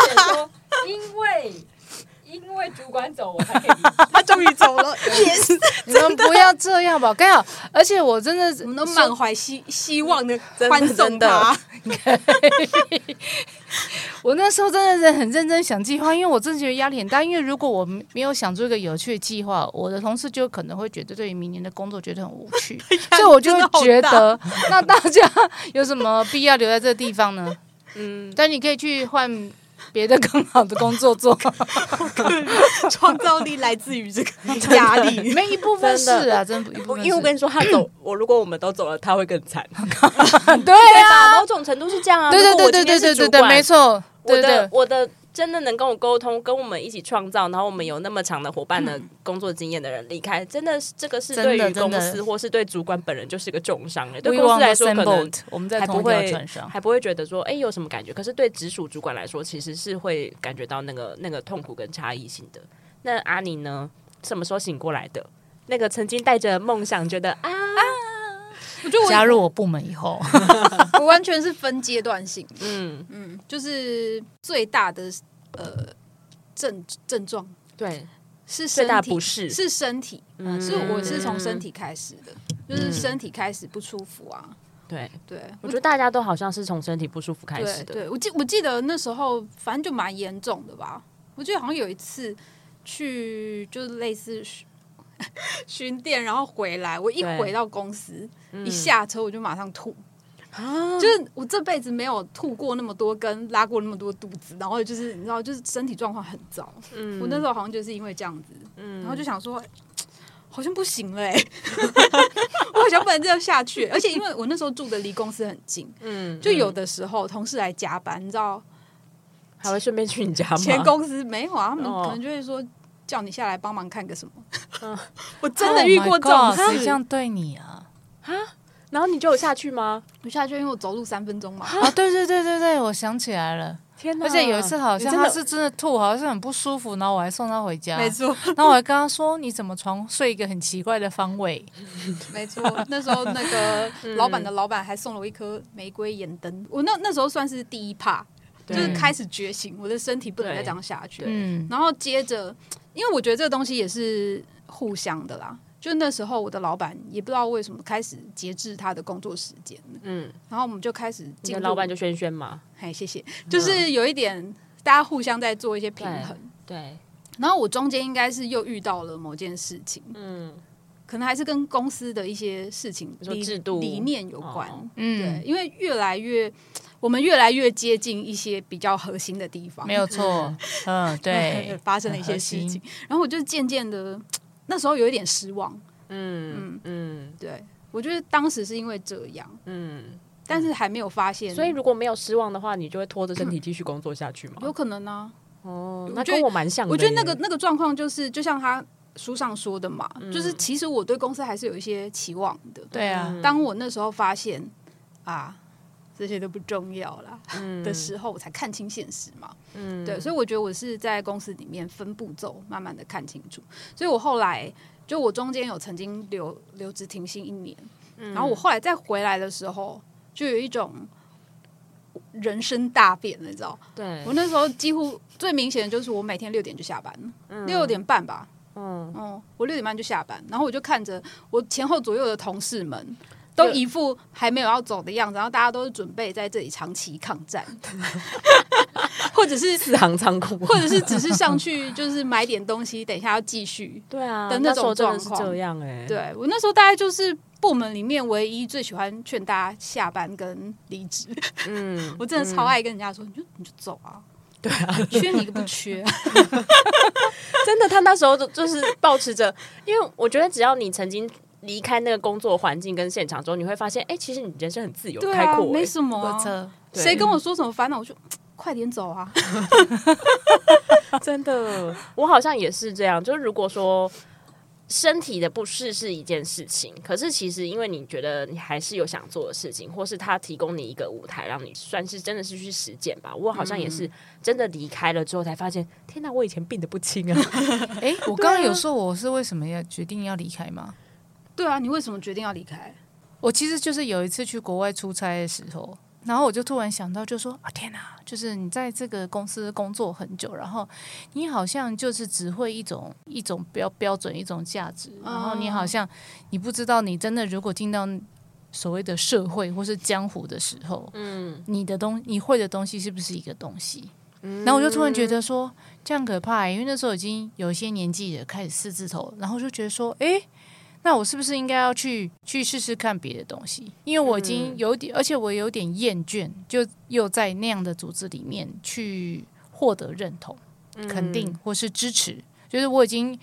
因为因为主管走，我才可以。*laughs* 他终于走了，也是。*laughs* 你们不要这样吧，刚好。而且我真的，我们都满怀希希望的欢送他。*laughs* 我那时候真的是很认真想计划，因为我真的觉得压力很大。因为如果我没有想出一个有趣的计划，我的同事就可能会觉得对于明年的工作觉得很无趣。所以我就觉得，那大家有什么必要留在这个地方呢？嗯，但你可以去换。别的更好的工作做，*laughs* 创造力来自于这个 *laughs* 压力，没一部分是啊，真的，因为我跟你说，他走，我如果我们都走了，他会更惨。*laughs* 对啊，某种程度是这样啊。对对对对对对对对，没错。我的我的。真的能跟我沟通，跟我们一起创造，然后我们有那么长的伙伴的工作经验的人离开，真的是这个是对于公司或是对主管本人就是个重伤。对公司来说，可能我们在还不会还不会觉得说，哎，有什么感觉？可是对直属主管来说，其实是会感觉到那个那个痛苦跟差异性的。那阿尼呢？什么时候醒过来的？那个曾经带着梦想，觉得啊。我就加入我部门以后，*laughs* 我完全是分阶段性。嗯嗯，就是最大的呃症症状，对，是身体不适，是身体，嗯，是我是从身体开始的，就是身体开始不舒服啊。对对，我觉得大家都好像是从身体不舒服开始的。对，我记我记得那时候反正就蛮严重的吧。我记得好像有一次去，就是类似。*laughs* 巡店，然后回来，我一回到公司，一下车我就马上吐，就是我这辈子没有吐过那么多，跟拉过那么多肚子，然后就是你知道，就是身体状况很糟。嗯，我那时候好像就是因为这样子，嗯，然后就想说，好像不行嘞，*laughs* 我好像不能这样下去。而且因为我那时候住的离公司很近，*laughs* 嗯，就有的时候同事来加班，你知道，还会顺便去你家吗？前公司没有啊，他们可能就会说。叫你下来帮忙看个什么？嗯，*laughs* 我真的遇过这种事，谁这样对你啊？啊？然后你就有下去吗？我下去，因为我走路三分钟嘛。啊，对对对对对，我想起来了。天哪！而且有一次好像他是真的吐，好像是很不舒服，然后我还送他回家。没错。*laughs* 然后我还跟他说：“你怎么床睡一个很奇怪的方位？” *laughs* 没错。那时候那个老板的老板还送了我一颗玫瑰眼灯。我那那时候算是第一怕，就是开始觉醒，我的身体不能再这样下去。嗯。然后接着。因为我觉得这个东西也是互相的啦，就那时候我的老板也不知道为什么开始节制他的工作时间，嗯，然后我们就开始，你的老板就轩轩嘛，哎，谢谢，就是有一点大家互相在做一些平衡，对，对，然后我中间应该是又遇到了某件事情，嗯，可能还是跟公司的一些事情理制度理念有关，嗯，对，因为越来越。我们越来越接近一些比较核心的地方，没有错。*laughs* 嗯，对，*laughs* 发生了一些事情，然后我就渐渐的，那时候有一点失望。嗯嗯嗯，对，我觉得当时是因为这样。嗯，但是还没有发现。所以如果没有失望的话，你就会拖着身体继续工作下去吗？有可能呢。哦，那跟我蛮像的。我觉得那个那个状况就是，就像他书上说的嘛，就是其实我对公司还是有一些期望的。对啊，当我那时候发现啊。这些都不重要啦，嗯、的时候，我才看清现实嘛。嗯，对，所以我觉得我是在公司里面分步骤，慢慢的看清楚。所以我后来就我中间有曾经留留职停薪一年，嗯、然后我后来再回来的时候，就有一种人生大变，你知道？对，我那时候几乎最明显的就是我每天六点就下班了，六点半吧。嗯嗯，我六点半就下班，然后我就看着我前后左右的同事们。都一副还没有要走的样子，然后大家都是准备在这里长期抗战，*laughs* 或者是四行仓库，或者是只是上去 *laughs* 就是买点东西，等一下要继续。对啊，的那种状况这样哎、欸。对我那时候大概就是部门里面唯一最喜欢劝大家下班跟离职。嗯，*laughs* 我真的超爱跟人家说，你就你就走啊。对啊，缺你一个不缺。真的，他那时候就就是保持着，因为我觉得只要你曾经。离开那个工作环境跟现场之后，你会发现，哎、欸，其实你人生很自由、开阔、欸，没什么、啊。谁跟我说什么烦恼，我就 *tsk* 快点走啊！*laughs* 真的，我好像也是这样。就是如果说身体的不适是一件事情，可是其实因为你觉得你还是有想做的事情，或是他提供你一个舞台，让你算是真的是去实践吧。我好像也是真的离开了之后，才发现，嗯、天哪，我以前病得不轻啊！哎、欸，我刚刚有说我是为什么要决定要离开吗？对啊，你为什么决定要离开？我其实就是有一次去国外出差的时候，然后我就突然想到，就说啊，天哪，就是你在这个公司工作很久，然后你好像就是只会一种一种标标准一种价值，然后你好像你不知道，你真的如果进到所谓的社会或是江湖的时候，嗯，你的东你会的东西是不是一个东西？嗯，然后我就突然觉得说这样可怕，因为那时候已经有一些年纪了，开始四字头，然后就觉得说，哎。那我是不是应该要去去试试看别的东西？因为我已经有点，嗯、而且我有点厌倦，就又在那样的组织里面去获得认同、嗯、肯定或是支持，就是我已经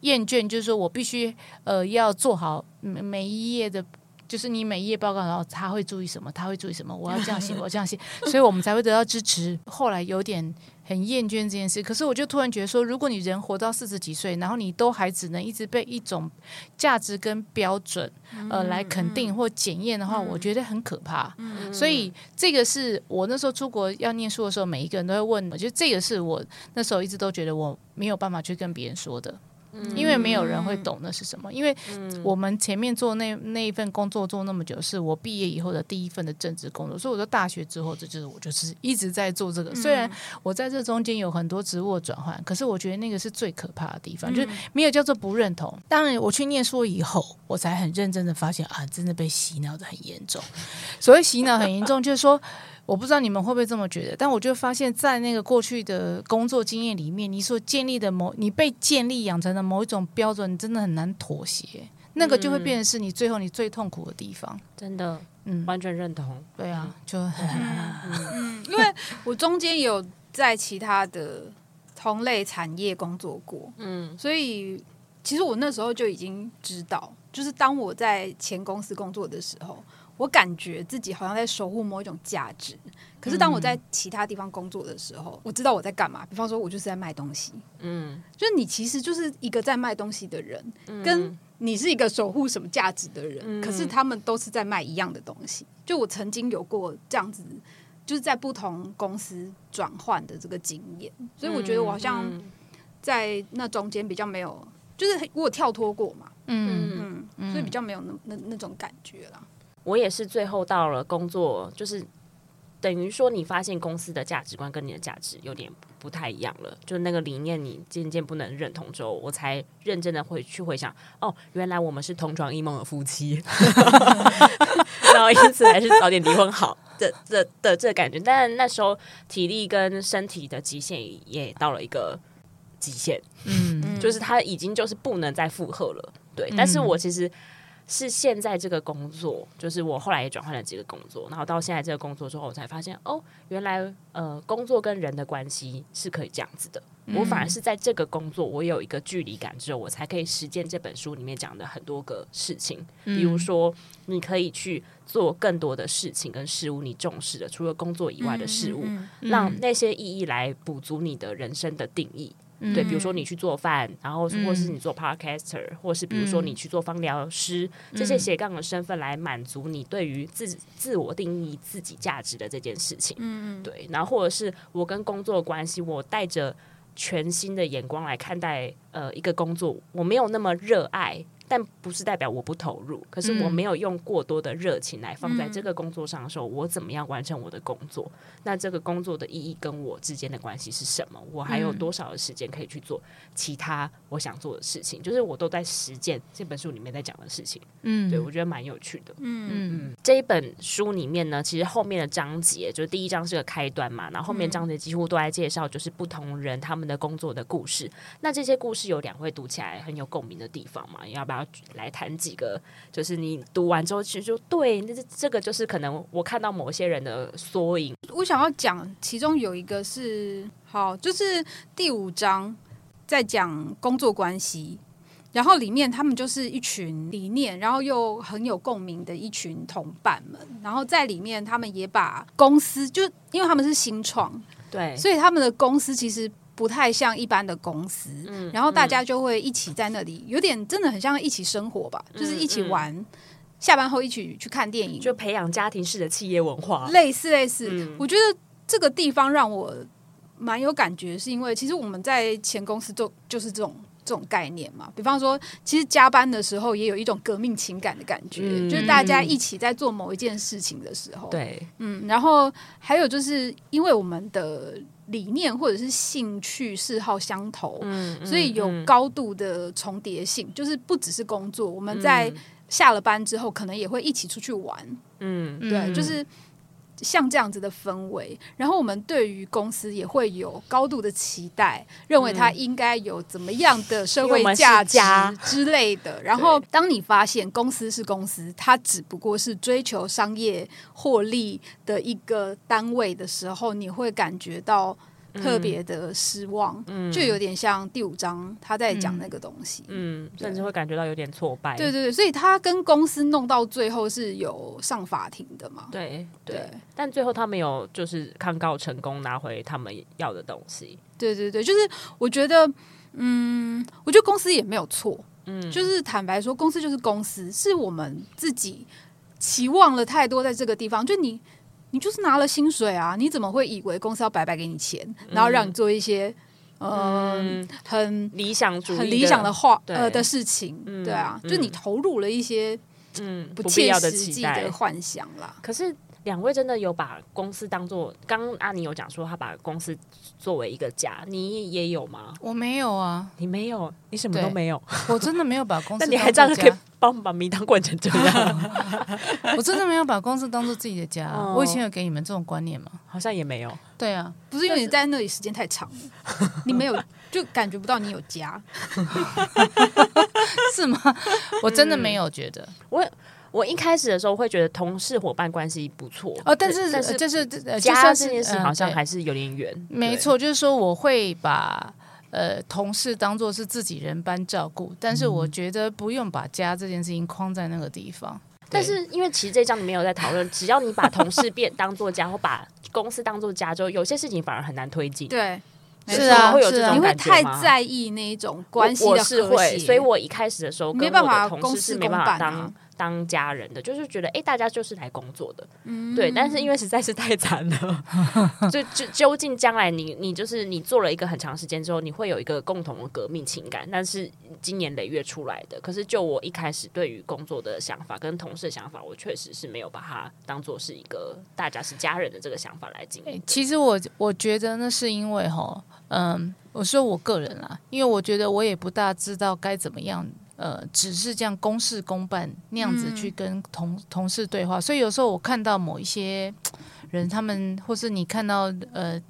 厌倦，就是说我必须呃要做好每每一页的。就是你每一页报告，然后他会注意什么？他会注意什么？我要这样写，我要这样写，*laughs* 所以我们才会得到支持。后来有点很厌倦这件事，可是我就突然觉得说，如果你人活到四十几岁，然后你都还只能一直被一种价值跟标准呃来肯定或检验的话，我觉得很可怕。所以这个是我那时候出国要念书的时候，每一个人都会问我，觉得这个是我那时候一直都觉得我没有办法去跟别人说的。因为没有人会懂那是什么，因为我们前面做那那一份工作做那么久，是我毕业以后的第一份的正职工作，所以我在大学之后，这就是我就是一直在做这个。虽然我在这中间有很多职务转换，可是我觉得那个是最可怕的地方，就是没有叫做不认同。当然，我去念书以后，我才很认真的发现啊，真的被洗脑的很严重。所谓洗脑很严重，就是说。我不知道你们会不会这么觉得，但我就发现，在那个过去的工作经验里面，你所建立的某，你被建立养成的某一种标准，你真的很难妥协，那个就会变成是你最后你最痛苦的地方。真的，嗯，完全认同。对啊，就很嗯，因为我中间有在其他的同类产业工作过，嗯，所以其实我那时候就已经知道，就是当我在前公司工作的时候。我感觉自己好像在守护某一种价值，可是当我在其他地方工作的时候，嗯、我知道我在干嘛。比方说，我就是在卖东西，嗯，就是你其实就是一个在卖东西的人，嗯、跟你是一个守护什么价值的人，嗯、可是他们都是在卖一样的东西。就我曾经有过这样子，就是在不同公司转换的这个经验，所以我觉得我好像在那中间比较没有，就是我有跳脱过嘛，嗯嗯，所以比较没有那那那种感觉了。我也是最后到了工作，就是等于说你发现公司的价值观跟你的价值有点不太一样了，就那个理念你渐渐不能认同之后，我才认真的会去回想，哦，原来我们是同床异梦的夫妻，*laughs* 然后因此还是早点离婚好的的的，这感觉。但那时候体力跟身体的极限也到了一个极限，嗯，就是他已经就是不能再负荷了，对。但是我其实。是现在这个工作，就是我后来也转换了几个工作，然后到现在这个工作之后，我才发现哦，原来呃，工作跟人的关系是可以这样子的。嗯、我反而是在这个工作，我有一个距离感之后，我才可以实践这本书里面讲的很多个事情。比如说，你可以去做更多的事情跟事物，你重视的除了工作以外的事物，让那些意义来补足你的人生的定义。对，比如说你去做饭，然后或是你做 podcaster，、嗯、或是比如说你去做芳疗师，嗯、这些斜杠的身份来满足你对于自自我定义自己价值的这件事情。嗯，对，然后或者是我跟工作的关系，我带着全新的眼光来看待呃一个工作，我没有那么热爱。但不是代表我不投入，可是我没有用过多的热情来放在这个工作上的时候，嗯、我怎么样完成我的工作？那这个工作的意义跟我之间的关系是什么？我还有多少的时间可以去做其他我想做的事情？就是我都在实践这本书里面在讲的事情。嗯，对，我觉得蛮有趣的。嗯嗯，这一本书里面呢，其实后面的章节就是第一章是个开端嘛，然后后面章节几乎都在介绍就是不同人他们的工作的故事。那这些故事有两位读起来很有共鸣的地方嘛？要不要？来谈几个，就是你读完之后，其实就对，那这这个就是可能我看到某些人的缩影。我想要讲，其中有一个是好，就是第五章在讲工作关系，然后里面他们就是一群理念，然后又很有共鸣的一群同伴们，然后在里面他们也把公司，就因为他们是新创，对，所以他们的公司其实。不太像一般的公司，嗯、然后大家就会一起在那里，嗯、有点真的很像一起生活吧，嗯、就是一起玩，嗯、下班后一起去看电影，就培养家庭式的企业文化，类似类似。嗯、我觉得这个地方让我蛮有感觉，是因为其实我们在前公司做就是这种这种概念嘛。比方说，其实加班的时候也有一种革命情感的感觉，嗯、就是大家一起在做某一件事情的时候，对，嗯，然后还有就是因为我们的。理念或者是兴趣嗜好相投，所以有高度的重叠性，嗯、就是不只是工作，我们在下了班之后，可能也会一起出去玩。嗯，对，就是像这样子的氛围，然后我们对于公司也会有高度的期待，认为它应该有怎么样的社会价值之类的。然后，当你发现公司是公司，它只不过是追求商业获利的一个单位的时候，你会感觉到。特别的失望，嗯，就有点像第五章他在讲那个东西，甚至会感觉到有点挫败。对对对，所以他跟公司弄到最后是有上法庭的嘛？对对，对，但最后他们有就是抗告成功，拿回他们要的东西。对对对，就是我觉得，嗯，我觉得公司也没有错，嗯，就是坦白说，公司就是公司，是我们自己期望了太多在这个地方，就你。你就是拿了薪水啊，你怎么会以为公司要白白给你钱，嗯、然后让你做一些呃、嗯、很理想主义、很理想的话呃的事情？嗯、对啊，嗯、就你投入了一些嗯不切实际的幻想啦。可是。两位真的有把公司当做，刚刚阿妮有讲说他把公司作为一个家，你也有吗？我没有啊，你没有，你什么都没有。我真的没有把公司，*laughs* 那你还这样可以帮我们把米当灌成这样？*laughs* 我真的没有把公司当做自己的家。哦、我以前有给你们这种观念吗？好像也没有。对啊，不是因为你在那里时间太长了，*laughs* 你没有就感觉不到你有家，是吗？我真的没有觉得、嗯、我。我一开始的时候会觉得同事伙伴关系不错哦，但是但是就是家这件事好像还是有点远。没错，就是说我会把呃同事当做是自己人般照顾，但是我觉得不用把家这件事情框在那个地方。但是因为其实这章里没有在讨论，只要你把同事变当做家，*laughs* 或把公司当做家，之后有些事情反而很难推进。对。是啊，会有这种感觉吗？你会太在意那一种关系的和谐，所以我一开始的时候跟我的同事是没办法当当家人的，就是觉得哎、欸，大家就是来工作的，嗯、对。但是因为实在是太惨了，*laughs* 就就究竟将来你你就是你做了一个很长时间之后，你会有一个共同的革命情感，但是今年累月出来的。可是就我一开始对于工作的想法跟同事的想法，我确实是没有把它当做是一个大家是家人的这个想法来经营。其实我我觉得那是因为哈。嗯，我说我个人啦，因为我觉得我也不大知道该怎么样，呃，只是这样公事公办那样子去跟同、嗯、同事对话，所以有时候我看到某一些人，他们或是你看到呃，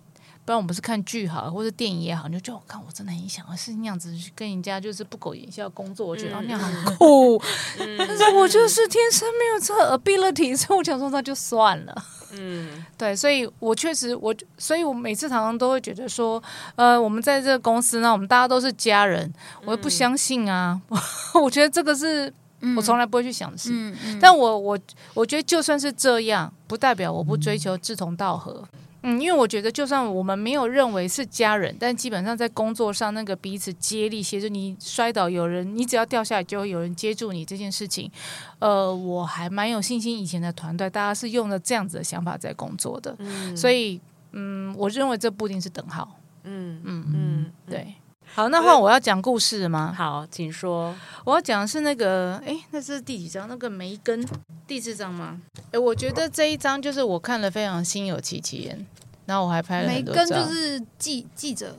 不然我们是看剧好，或者电影也好，你就觉得我看我真的很想是那样子去跟人家就是不苟言笑工作，我觉得那样很酷，嗯、但是我就是天生没有这个 ability，所以我想说那就算了。嗯，对，所以我确实我，所以我每次常常都会觉得说，呃，我们在这个公司呢，我们大家都是家人，我不相信啊，嗯、*laughs* 我觉得这个是我从来不会去想的事，嗯嗯、但我我我觉得就算是这样，不代表我不追求志同道合。嗯，因为我觉得，就算我们没有认为是家人，但基本上在工作上那个彼此接力协助，你摔倒有人，你只要掉下来就会有人接住你这件事情，呃，我还蛮有信心。以前的团队大家是用了这样子的想法在工作的，嗯、所以嗯，我认为这不一定是等号。嗯嗯嗯，对。好，那换我要讲故事吗？好，请说。我要讲的是那个，哎，那是第几章？那个梅根第四章吗？哎，我觉得这一章就是我看了非常心有戚戚焉，然后我还拍了。梅根就是记记者。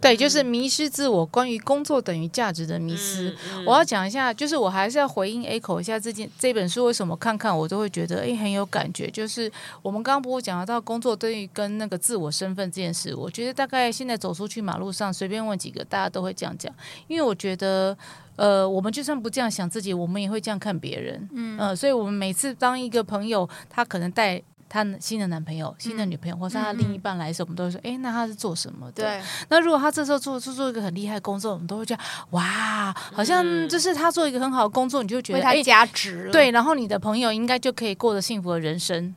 对，就是迷失自我，关于工作等于价值的迷失。嗯嗯、我要讲一下，就是我还是要回应 Echo 一下这件这本书为什么看看我都会觉得诶很有感觉。就是我们刚刚不是讲到工作对于跟那个自我身份这件事，我觉得大概现在走出去马路上随便问几个，大家都会这样讲。因为我觉得，呃，我们就算不这样想自己，我们也会这样看别人。嗯、呃，所以我们每次当一个朋友，他可能带。他新的男朋友、新的女朋友，或是她另一半来的时候，我们都会说：“哎，那他是做什么的？”对。那如果他这时候做做做一个很厉害的工作，我们都会觉得：“哇，好像就是他做一个很好的工作，你就觉得他加值。”对，然后你的朋友应该就可以过得幸福的人生。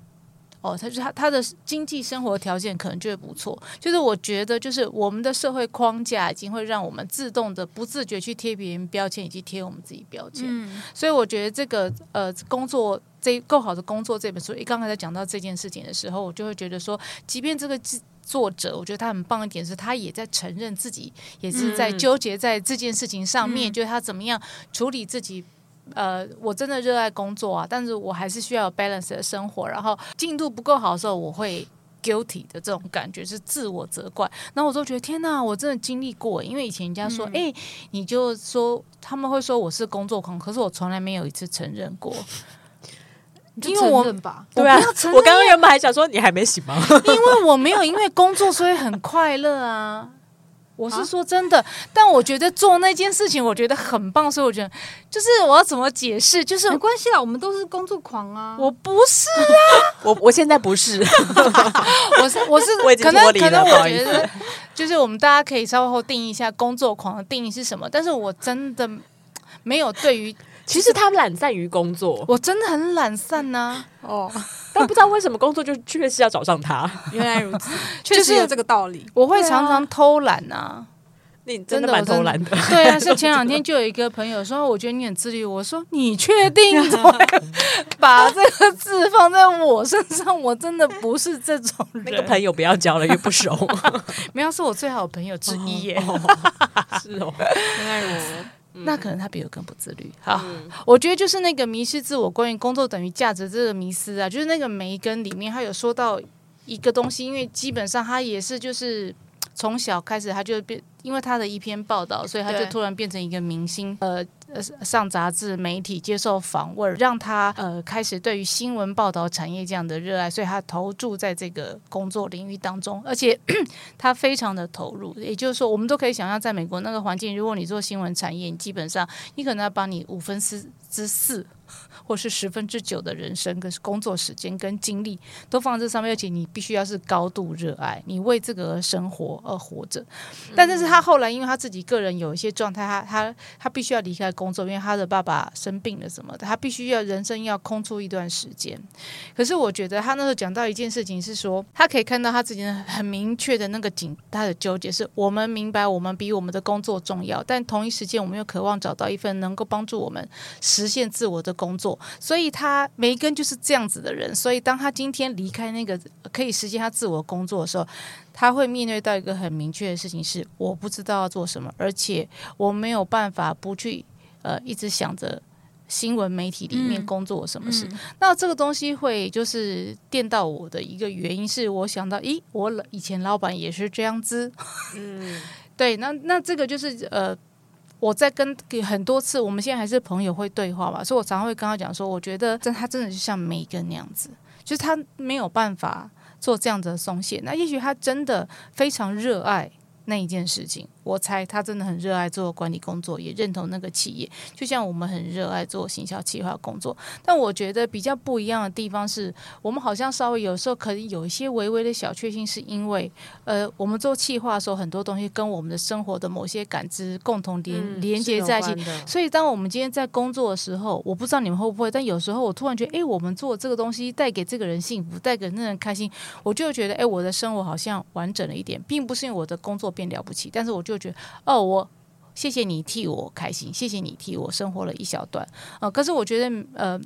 哦，他就他他的经济生活条件可能就会不错。就是我觉得，就是我们的社会框架已经会让我们自动的、不自觉去贴别人标签，以及贴我们自己标签。嗯。所以我觉得这个呃工作。这够好的工作这本书，一刚才在讲到这件事情的时候，我就会觉得说，即便这个作者，我觉得他很棒一点是，他也在承认自己也是在纠结在这件事情上面，嗯、就是他怎么样处理自己。呃，我真的热爱工作啊，但是我还是需要 balance 的生活。然后进度不够好的时候，我会 guilty 的这种感觉，是自我责怪。然后我都觉得天哪，我真的经历过，因为以前人家说，哎、嗯，你就说他们会说我是工作狂，可是我从来没有一次承认过。*laughs* 因为我，对啊，我刚刚原本还想说你还没醒吗？因为我没有因为工作所以很快乐啊。我是说真的，但我觉得做那件事情我觉得很棒，所以我觉得就是我要怎么解释，就是没关系啦，我们都是工作狂啊。我不是啊，*laughs* 我我现在不是，*laughs* 我是我是可能可能我觉得就是我们大家可以稍后定义一下工作狂的定义是什么，但是我真的没有对于。其实他懒散于工作，我真的很懒散呐、啊。哦，但不知道为什么工作就确实要找上他。原来如此，*laughs* 确实有这个道理。我会常常偷懒呐、啊。你真的蛮偷懒的。*laughs* 对啊，是前两天就有一个朋友说，我觉得你很自律。我说你确定？*laughs* 把这个字放在我身上，我真的不是这种人。那个朋友不要交了，又不熟。没有，是我最好的朋友之一耶。哦哦是哦，原来如此。那可能他比我更不自律。好，嗯、我觉得就是那个迷失自我，关于工作等于价值这个迷失啊，就是那个梅根里面他有说到一个东西，因为基本上他也是就是从小开始他就变。因为他的一篇报道，所以他就突然变成一个明星，呃呃，上杂志、媒体接受访问，让他呃开始对于新闻报道产业这样的热爱，所以他投注在这个工作领域当中，而且 *clears throat* 他非常的投入。也就是说，我们都可以想象，在美国那个环境，如果你做新闻产业，你基本上你可能要把你五分之之四。或是十分之九的人生跟工作时间跟精力都放在这上面，而且你必须要是高度热爱，你为这个而生活而活着。但是他后来，因为他自己个人有一些状态，他他他必须要离开工作，因为他的爸爸生病了什么的，他必须要人生要空出一段时间。可是我觉得他那时候讲到一件事情是说，他可以看到他自己很明确的那个紧，他的纠结是我们明白我们比我们的工作重要，但同一时间我们又渴望找到一份能够帮助我们实现自我的工作。所以他梅根就是这样子的人，所以当他今天离开那个可以实现他自我工作的时候，他会面对到一个很明确的事情是：我不知道要做什么，而且我没有办法不去呃一直想着新闻媒体里面工作什么事。嗯嗯、那这个东西会就是电到我的一个原因是我想到，咦，我以前老板也是这样子，嗯，*laughs* 对，那那这个就是呃。我在跟给很多次，我们现在还是朋友会对话吧，所以我常常会跟他讲说，我觉得真他真的就像梅根那样子，就是他没有办法做这样子的松懈，那也许他真的非常热爱那一件事情。我猜他真的很热爱做管理工作，也认同那个企业，就像我们很热爱做行销企划工作。但我觉得比较不一样的地方是，我们好像稍微有时候可以有一些微微的小确幸，是因为呃，我们做企划的时候，很多东西跟我们的生活的某些感知共同连、嗯、连接在一起。所以，当我们今天在工作的时候，我不知道你们会不会，但有时候我突然觉得，哎，我们做这个东西带给这个人幸福，带给那人开心，我就觉得，哎，我的生活好像完整了一点，并不是因为我的工作变了不起，但是我就觉得，哦。我谢谢你替我开心，谢谢你替我生活了一小段啊、可是我觉得，呃。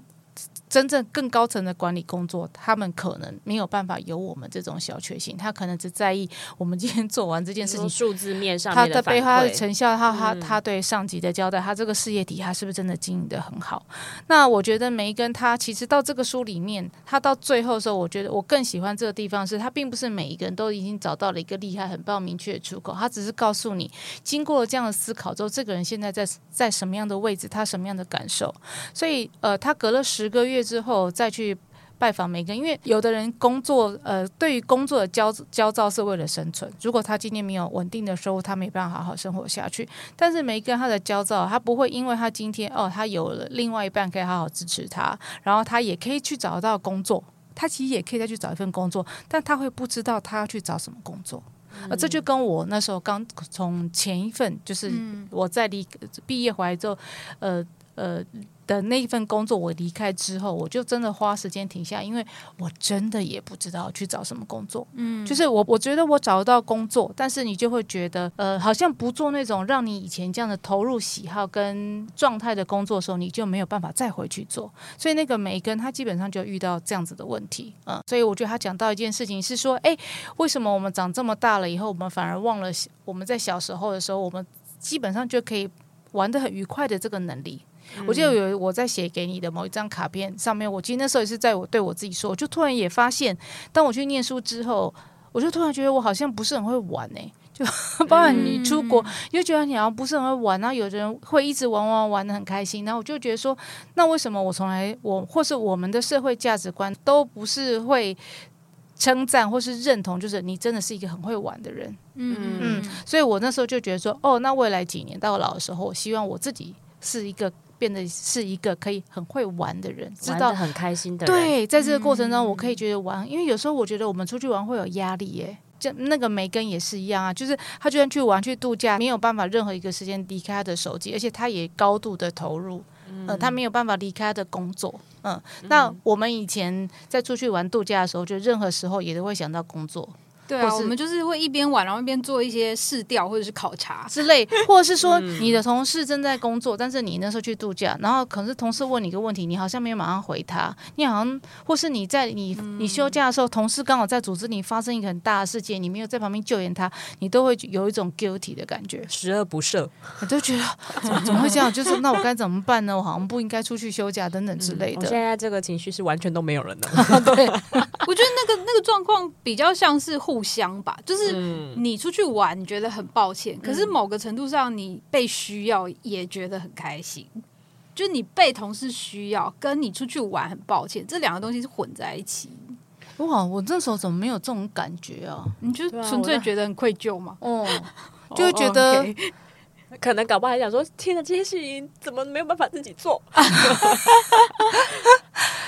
真正更高层的管理工作，他们可能没有办法有我们这种小确幸，他可能只在意我们今天做完这件事情数字面上他的背后的成效，他他他对上级的交代，他这个事业体他是不是真的经营的很好？那我觉得梅根他其实到这个书里面，他到最后的时候，我觉得我更喜欢这个地方是，他并不是每一个人都已经找到了一个厉害、很棒、明确的出口，他只是告诉你，经过了这样的思考之后，这个人现在在在什么样的位置，他什么样的感受？所以呃，他隔了十个月。之后再去拜访梅根，因为有的人工作，呃，对于工作的焦焦躁是为了生存。如果他今天没有稳定的收入，他没办法好好生活下去。但是梅根他的焦躁，他不会因为他今天哦，他有了另外一半可以好好支持他，然后他也可以去找到工作，他其实也可以再去找一份工作，但他会不知道他要去找什么工作。呃、嗯，这就跟我那时候刚从前一份，就是我在离毕业回来之后，呃呃。的那一份工作，我离开之后，我就真的花时间停下，因为我真的也不知道去找什么工作。嗯，就是我我觉得我找得到工作，但是你就会觉得，呃，好像不做那种让你以前这样的投入、喜好跟状态的工作的时候，你就没有办法再回去做。所以那个梅根他基本上就遇到这样子的问题。嗯，所以我觉得他讲到一件事情是说，哎，为什么我们长这么大了以后，我们反而忘了我们在小时候的时候，我们基本上就可以玩的很愉快的这个能力。我记得有我在写给你的某一张卡片上面，我其实那时候也是在我对我自己说，我就突然也发现，当我去念书之后，我就突然觉得我好像不是很会玩呢、欸。就 *laughs* 包含你出国，你就觉得你好像不是很会玩，然后有的人会一直玩玩玩的很开心，然后我就觉得说，那为什么我从来我或是我们的社会价值观都不是会称赞或是认同，就是你真的是一个很会玩的人，嗯嗯，所以我那时候就觉得说，哦，那未来几年到老的时候，我希望我自己是一个变得是一个可以很会玩的人，知道很开心的人，对，在这个过程中，我可以觉得玩，因为有时候我觉得我们出去玩会有压力耶。就那个梅根也是一样啊，就是他就算去玩去度假，没有办法任何一个时间离开他的手机，而且他也高度的投入，嗯、呃，他没有办法离开他的工作，嗯、呃，那我们以前在出去玩度假的时候，就任何时候也都会想到工作。对啊，我们就是会一边玩，然后一边做一些试调或者是考察之类，*laughs* 或者是说你的同事正在工作，但是你那时候去度假，然后可能是同事问你一个问题，你好像没有马上回他，你好像或是你在你你休假的时候，同事刚好在组织里发生一个很大的事件，你没有在旁边救援他，你都会有一种 guilty 的感觉，十恶不赦，我都觉得怎么怎么会这样？就是那我该怎么办呢？我好像不应该出去休假等等之类的。我现在这个情绪是完全都没有了的。*laughs* 对，我觉得那个那个状况比较像是互相吧，就。是你出去玩，你觉得很抱歉，可是某个程度上，你被需要也觉得很开心。就你被同事需要，跟你出去玩很抱歉，这两个东西是混在一起。哇，我这时候怎么没有这种感觉啊？你就纯粹觉得很愧疚吗？哦，*laughs* 就会觉得。Oh, okay. 可能搞不好还想说，天哪，这些事情怎么没有办法自己做？*laughs*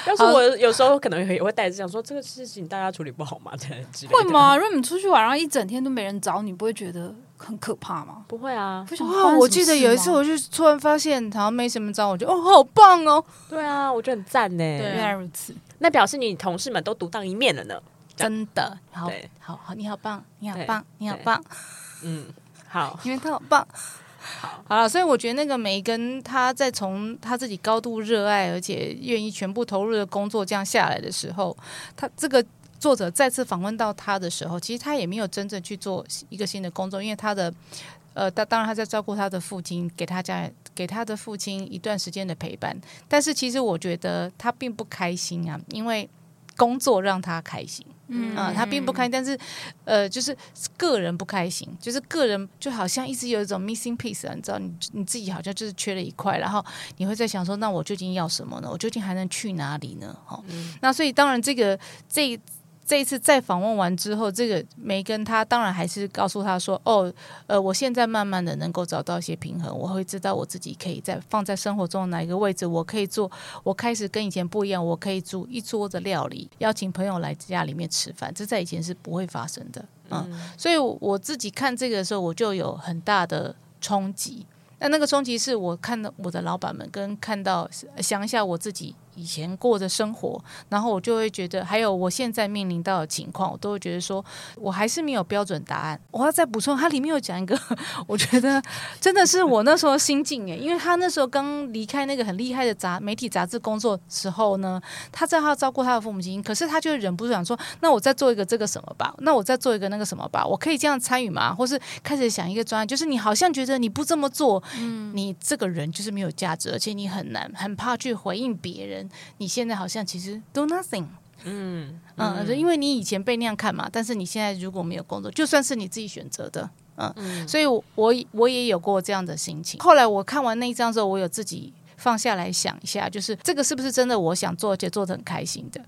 要是我有时候可能也会带着这样说，这个事情大家处理不好吗？这样之类的。会吗？如果你出去玩，然后一整天都没人找你，不会觉得很可怕吗？不会啊。哇，我记得有一次，我就突然发现好像没什么找我，就哦，好棒哦。对啊，我觉得很赞呢。原来如此，那表示你同事们都独当一面了呢。真的，好，好好，你好棒，你好棒，你好棒。嗯，好，因为他好棒。好，了，所以我觉得那个梅根，他在从他自己高度热爱而且愿意全部投入的工作这样下来的时候，他这个作者再次访问到他的时候，其实他也没有真正去做一个新的工作，因为他的呃，他当然他在照顾他的父亲，给他家给他的父亲一段时间的陪伴，但是其实我觉得他并不开心啊，因为工作让他开心。嗯啊，他并不开心，但是，呃，就是个人不开心，就是个人就好像一直有一种 missing piece 啊，你知道，你你自己好像就是缺了一块，然后你会在想说，那我究竟要什么呢？我究竟还能去哪里呢？哈、嗯，那所以当然这个这。这一次再访问完之后，这个梅根他当然还是告诉他说：“哦，呃，我现在慢慢的能够找到一些平衡，我会知道我自己可以在放在生活中哪一个位置，我可以做。我开始跟以前不一样，我可以煮一桌的料理，邀请朋友来家里面吃饭，这在以前是不会发生的。嗯，嗯，所以我自己看这个的时候，我就有很大的冲击。那那个冲击是我看到我的老板们，跟看到想一下我自己。”以前过的生活，然后我就会觉得，还有我现在面临到的情况，我都会觉得说，我还是没有标准答案。我要再补充，它里面有讲一个，*laughs* 我觉得真的是我那时候心境诶，因为他那时候刚离开那个很厉害的杂媒体杂志工作时候呢，他知道他要照顾他的父母亲，可是他就忍不住想说，那我再做一个这个什么吧，那我再做一个那个什么吧，我可以这样参与吗？或是开始想一个专案，就是你好像觉得你不这么做，嗯，你这个人就是没有价值，而且你很难很怕去回应别人。你现在好像其实 do nothing，嗯嗯，嗯，因为你以前被那样看嘛，但是你现在如果没有工作，就算是你自己选择的，嗯，嗯，所以我我也有过这样的心情。后来我看完那一章之后，我有自己放下来想一下，就是这个是不是真的我想做，而且做得很开心的。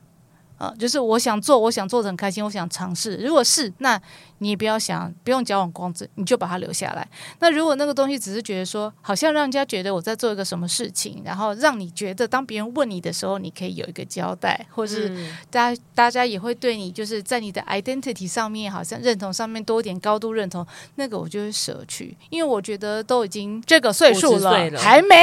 呃，就是我想做，我想做的很开心，我想尝试。如果是，那你也不要想，不用矫枉过正，你就把它留下来。那如果那个东西只是觉得说，好像让人家觉得我在做一个什么事情，然后让你觉得当别人问你的时候，你可以有一个交代，或是大家、嗯、大家也会对你，就是在你的 identity 上面，好像认同上面多一点高度认同，那个我就会舍去，因为我觉得都已经这个岁数了，了还没，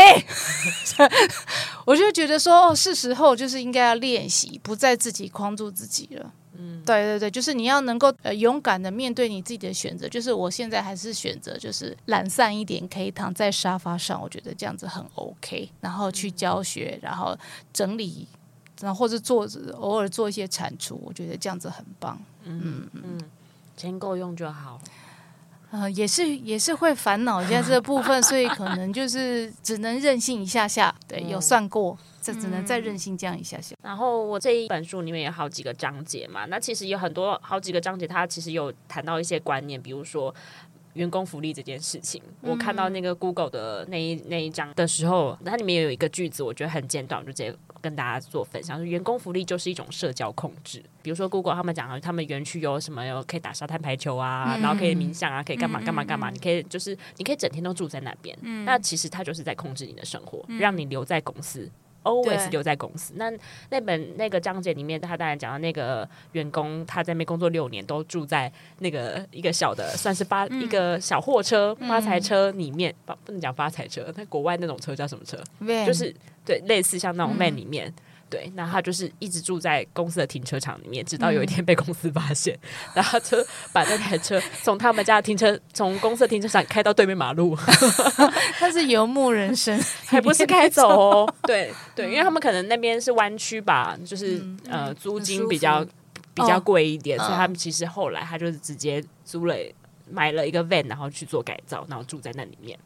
*laughs* 我就觉得说，哦，是时候就是应该要练习，不再自己。框住自己了，嗯，对对对，就是你要能够呃勇敢的面对你自己的选择。就是我现在还是选择就是懒散一点，可以躺在沙发上，我觉得这样子很 OK。然后去教学，然后整理，然后或者做偶尔做一些产出，我觉得这样子很棒。嗯嗯，钱够用就好。呃，也是也是会烦恼一下这个部分，所以可能就是只能任性一下下。对，有算过。这只能再任性降一下下。然后我这一本书里面有好几个章节嘛，那其实有很多好几个章节，它其实有谈到一些观念，比如说。员工福利这件事情，我看到那个 Google 的那一那一章的时候，它里面有一个句子，我觉得很简短，我就直接跟大家做分享。说员工福利就是一种社交控制。比如说 Google 他们讲，他们园区有什么有可以打沙滩排球啊，嗯、然后可以冥想啊，可以干嘛干嘛干嘛，你可以就是你可以整天都住在那边。嗯、那其实它就是在控制你的生活，让你留在公司。Always 留在公司。那那本那个章节里面，他当然讲到那个员工，他在那边工作六年，都住在那个一个小的，算是发、嗯、一个小货车发财车里面，不不能讲发财车，在国外那种车叫什么车.就是对，类似像那种 van 里面。嗯对，那他就是一直住在公司的停车场里面，直到有一天被公司发现，嗯、*laughs* 然后就把那台车从他们家的停车，从公司的停车场开到对面马路。*laughs* 他是游牧人生，*laughs* 还不是开走哦？对对，因为他们可能那边是湾区吧，就是、嗯、呃租金比较比较贵一点，哦、所以他们其实后来他就是直接租了买了一个 van，然后去做改造，然后住在那里面。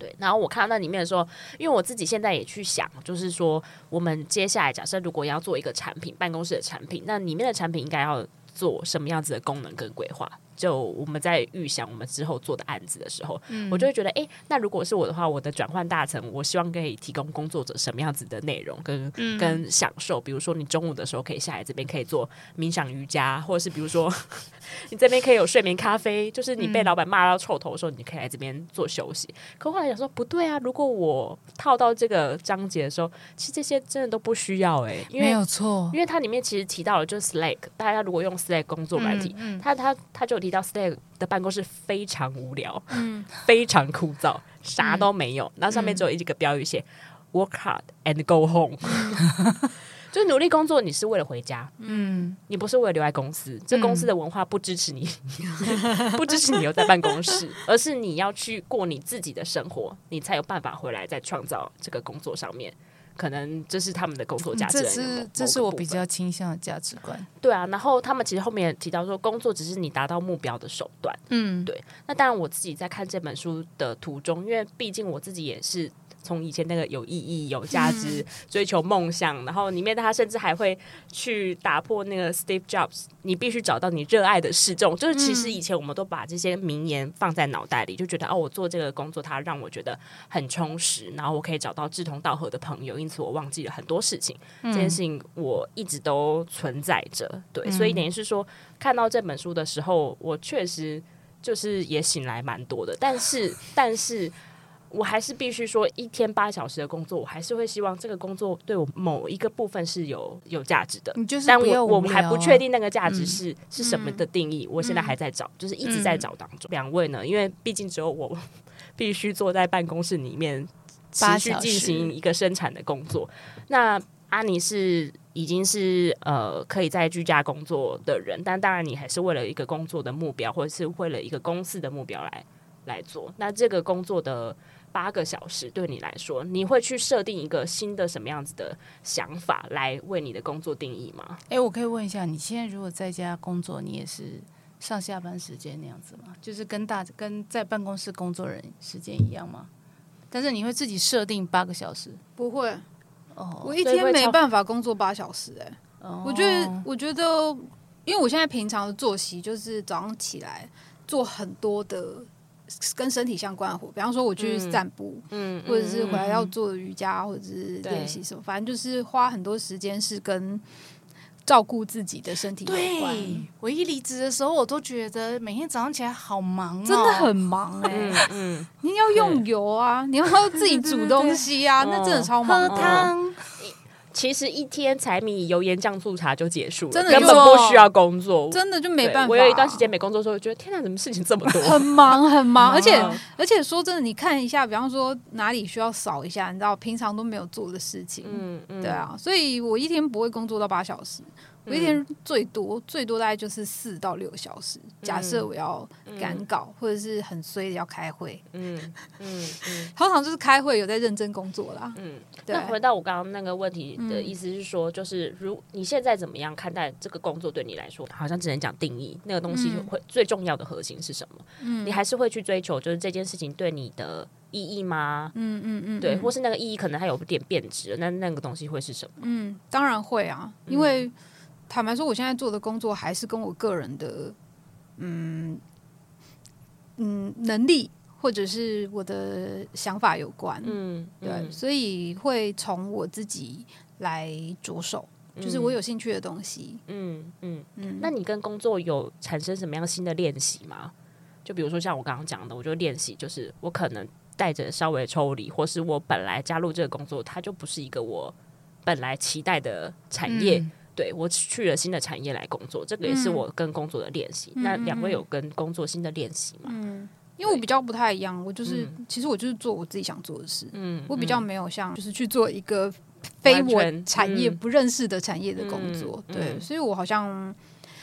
对，然后我看到那里面的时候，因为我自己现在也去想，就是说，我们接下来假设如果要做一个产品，办公室的产品，那里面的产品应该要做什么样子的功能跟规划？就我们在预想我们之后做的案子的时候，嗯、我就会觉得，哎，那如果是我的话，我的转换大臣，我希望可以提供工作者什么样子的内容跟、嗯、跟享受？比如说，你中午的时候可以下来这边可以做冥想瑜伽，或者是比如说 *laughs* 你这边可以有睡眠咖啡，就是你被老板骂到臭头的时候，你可以来这边做休息。可后来想说，不对啊，如果我套到这个章节的时候，其实这些真的都不需要哎、欸，因为没有错，因为它里面其实提到了就是 Slack，大家如果用 Slack 工作软体，嗯嗯、他他他就有提。到 Stack 的办公室非常无聊，嗯，非常枯燥，啥都没有。那、嗯、上面只有一个标语写、嗯、“Work hard and go home”，*laughs* 就努力工作，你是为了回家，嗯，你不是为了留在公司。这公司的文化不支持你，嗯、*laughs* *laughs* 不支持你留在办公室，而是你要去过你自己的生活，你才有办法回来再创造这个工作上面。可能这是他们的工作价值，这是这是我比较倾向的价值观。对啊，然后他们其实后面也提到说，工作只是你达到目标的手段。嗯，对。那当然，我自己在看这本书的途中，因为毕竟我自己也是。从以前那个有意义、有价值、追求梦想，然后里面他甚至还会去打破那个 Steve Jobs，你必须找到你热爱的事。这种就是其实以前我们都把这些名言放在脑袋里，就觉得哦，我做这个工作，它让我觉得很充实，然后我可以找到志同道合的朋友，因此我忘记了很多事情。这件事情我一直都存在着，对，所以等于是说，看到这本书的时候，我确实就是也醒来蛮多的，但是，但是。我还是必须说，一天八小时的工作，我还是会希望这个工作对我某一个部分是有有价值的。就是但我我们还不确定那个价值是、嗯、是什么的定义，我现在还在找，嗯、就是一直在找当中。两、嗯、位呢？因为毕竟只有我必须坐在办公室里面持续进行一个生产的工作。那阿尼是已经是呃可以在居家工作的人，但当然你还是为了一个工作的目标，或者是为了一个公司的目标来来做。那这个工作的。八个小时对你来说，你会去设定一个新的什么样子的想法来为你的工作定义吗？诶，我可以问一下，你现在如果在家工作，你也是上下班时间那样子吗？就是跟大跟在办公室工作人时间一样吗？但是你会自己设定八个小时？不会，哦，我一天没办法工作八小时，欸。诶，哦，我觉得，我觉得，因为我现在平常的作息就是早上起来做很多的。跟身体相关的活，比方说我去散步，嗯，或者是回来要做瑜伽，或者是练习什么，反正就是花很多时间是跟照顾自己的身体有关。我一离职的时候，我都觉得每天早上起来好忙，真的很忙哎。嗯，你要用油啊，你要自己煮东西啊，那真的超忙。喝汤。其实一天柴米油盐酱醋茶就结束了，真的根本不需要工作，真的就没办法。我有一段时间没工作的时候，觉得天哪，怎么事情这么多？很 *laughs* 忙很忙，*laughs* 而且而且说真的，你看一下，比方说哪里需要扫一下，你知道平常都没有做的事情，嗯嗯，对啊，所以我一天不会工作到八小时。我一天最多、嗯、最多大概就是四到六个小时。假设我要赶稿，嗯、或者是很衰的要开会，嗯嗯嗯，*laughs* 通常就是开会有在认真工作啦。嗯，对。那回到我刚刚那个问题的意思是说，就是如你现在怎么样看待这个工作对你来说，好像只能讲定义那个东西会最重要的核心是什么？嗯，你还是会去追求，就是这件事情对你的意义吗？嗯嗯嗯，对，或是那个意义可能还有点变质，那那个东西会是什么？嗯，当然会啊，因为坦白说，我现在做的工作还是跟我个人的，嗯嗯，能力或者是我的想法有关。嗯，对，所以会从我自己来着手，就是我有兴趣的东西。嗯嗯嗯，那你跟工作有产生什么样新的练习吗？就比如说像我刚刚讲的，我就练习，就是我可能。带着稍微抽离，或是我本来加入这个工作，它就不是一个我本来期待的产业。嗯、对，我去了新的产业来工作，这个也是我跟工作的练习。嗯、那两位有跟工作新的练习吗？嗯，因为我比较不太一样，我就是、嗯、其实我就是做我自己想做的事。嗯，我比较没有像就是去做一个非我产业不认识的产业的工作。嗯、对，所以我好像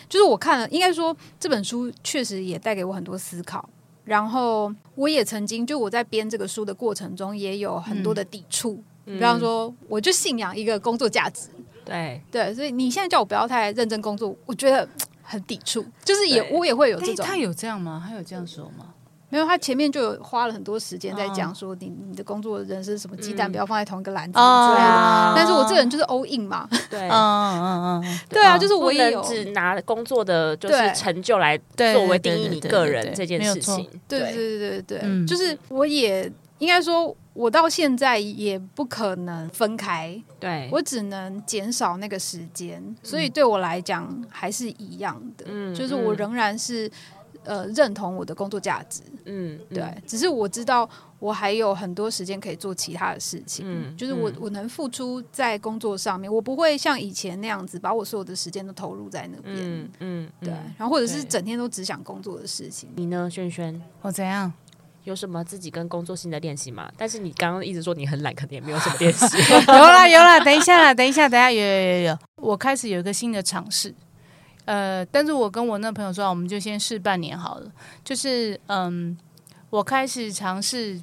就是我看了，应该说这本书确实也带给我很多思考。然后我也曾经，就我在编这个书的过程中，也有很多的抵触。嗯、比方说，我就信仰一个工作价值，对。对，所以你现在叫我不要太认真工作，我觉得很抵触。*tsk* 就是也我也会有这种，他有这样吗？他有这样说吗？没有，他前面就有花了很多时间在讲说你你的工作人是什么鸡蛋不要放在同一个篮子之类的。但是我这个人就是 all in 嘛，对，*laughs* 嗯嗯嗯，对啊，就是我也有。只拿工作的就是成就来作为定义你个人这件事情。对对对对对，就是我也应该说，我到现在也不可能分开，对我只能减少那个时间，所以对我来讲还是一样的，嗯，就是我仍然是。呃，认同我的工作价值，嗯，对，只是我知道我还有很多时间可以做其他的事情，嗯，就是我我能付出在工作上面，我不会像以前那样子把我所有的时间都投入在那边，嗯嗯，对，然后或者是整天都只想工作的事情。你呢，轩轩？我怎样？有什么自己跟工作性的练习吗？但是你刚刚一直说你很懒，肯定也没有什么练习。*laughs* 有啦有啦，等一下啦，等一下，等一下，有有有有，我开始有一个新的尝试。呃，但是我跟我那朋友说，我们就先试半年好了。就是，嗯，我开始尝试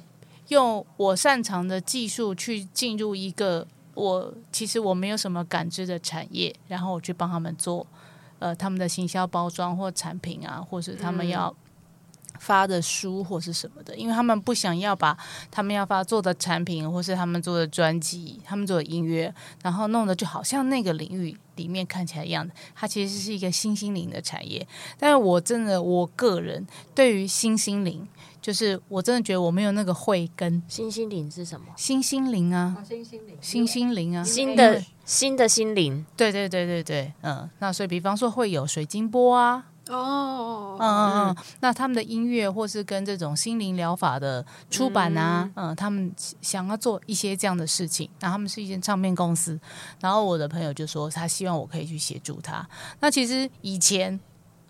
用我擅长的技术去进入一个我其实我没有什么感知的产业，然后我去帮他们做，呃，他们的行销包装或产品啊，或是他们要。发的书或是什么的，因为他们不想要把他们要发做的产品，或是他们做的专辑、他们做的音乐，然后弄得就好像那个领域里面看起来一样的。它其实是一个新兴领的产业。但是我真的，我个人对于新兴领，就是我真的觉得我没有那个慧根。新兴领是什么？新兴领啊，新兴领，新兴领啊，新的新的心灵。对对对对对，嗯。那所以，比方说会有水晶波啊。哦，嗯嗯嗯，那他们的音乐或是跟这种心灵疗法的出版啊，嗯，嗯，他们想要做一些这样的事情，那他们是一间唱片公司，然后我的朋友就说他希望我可以去协助他。那其实以前。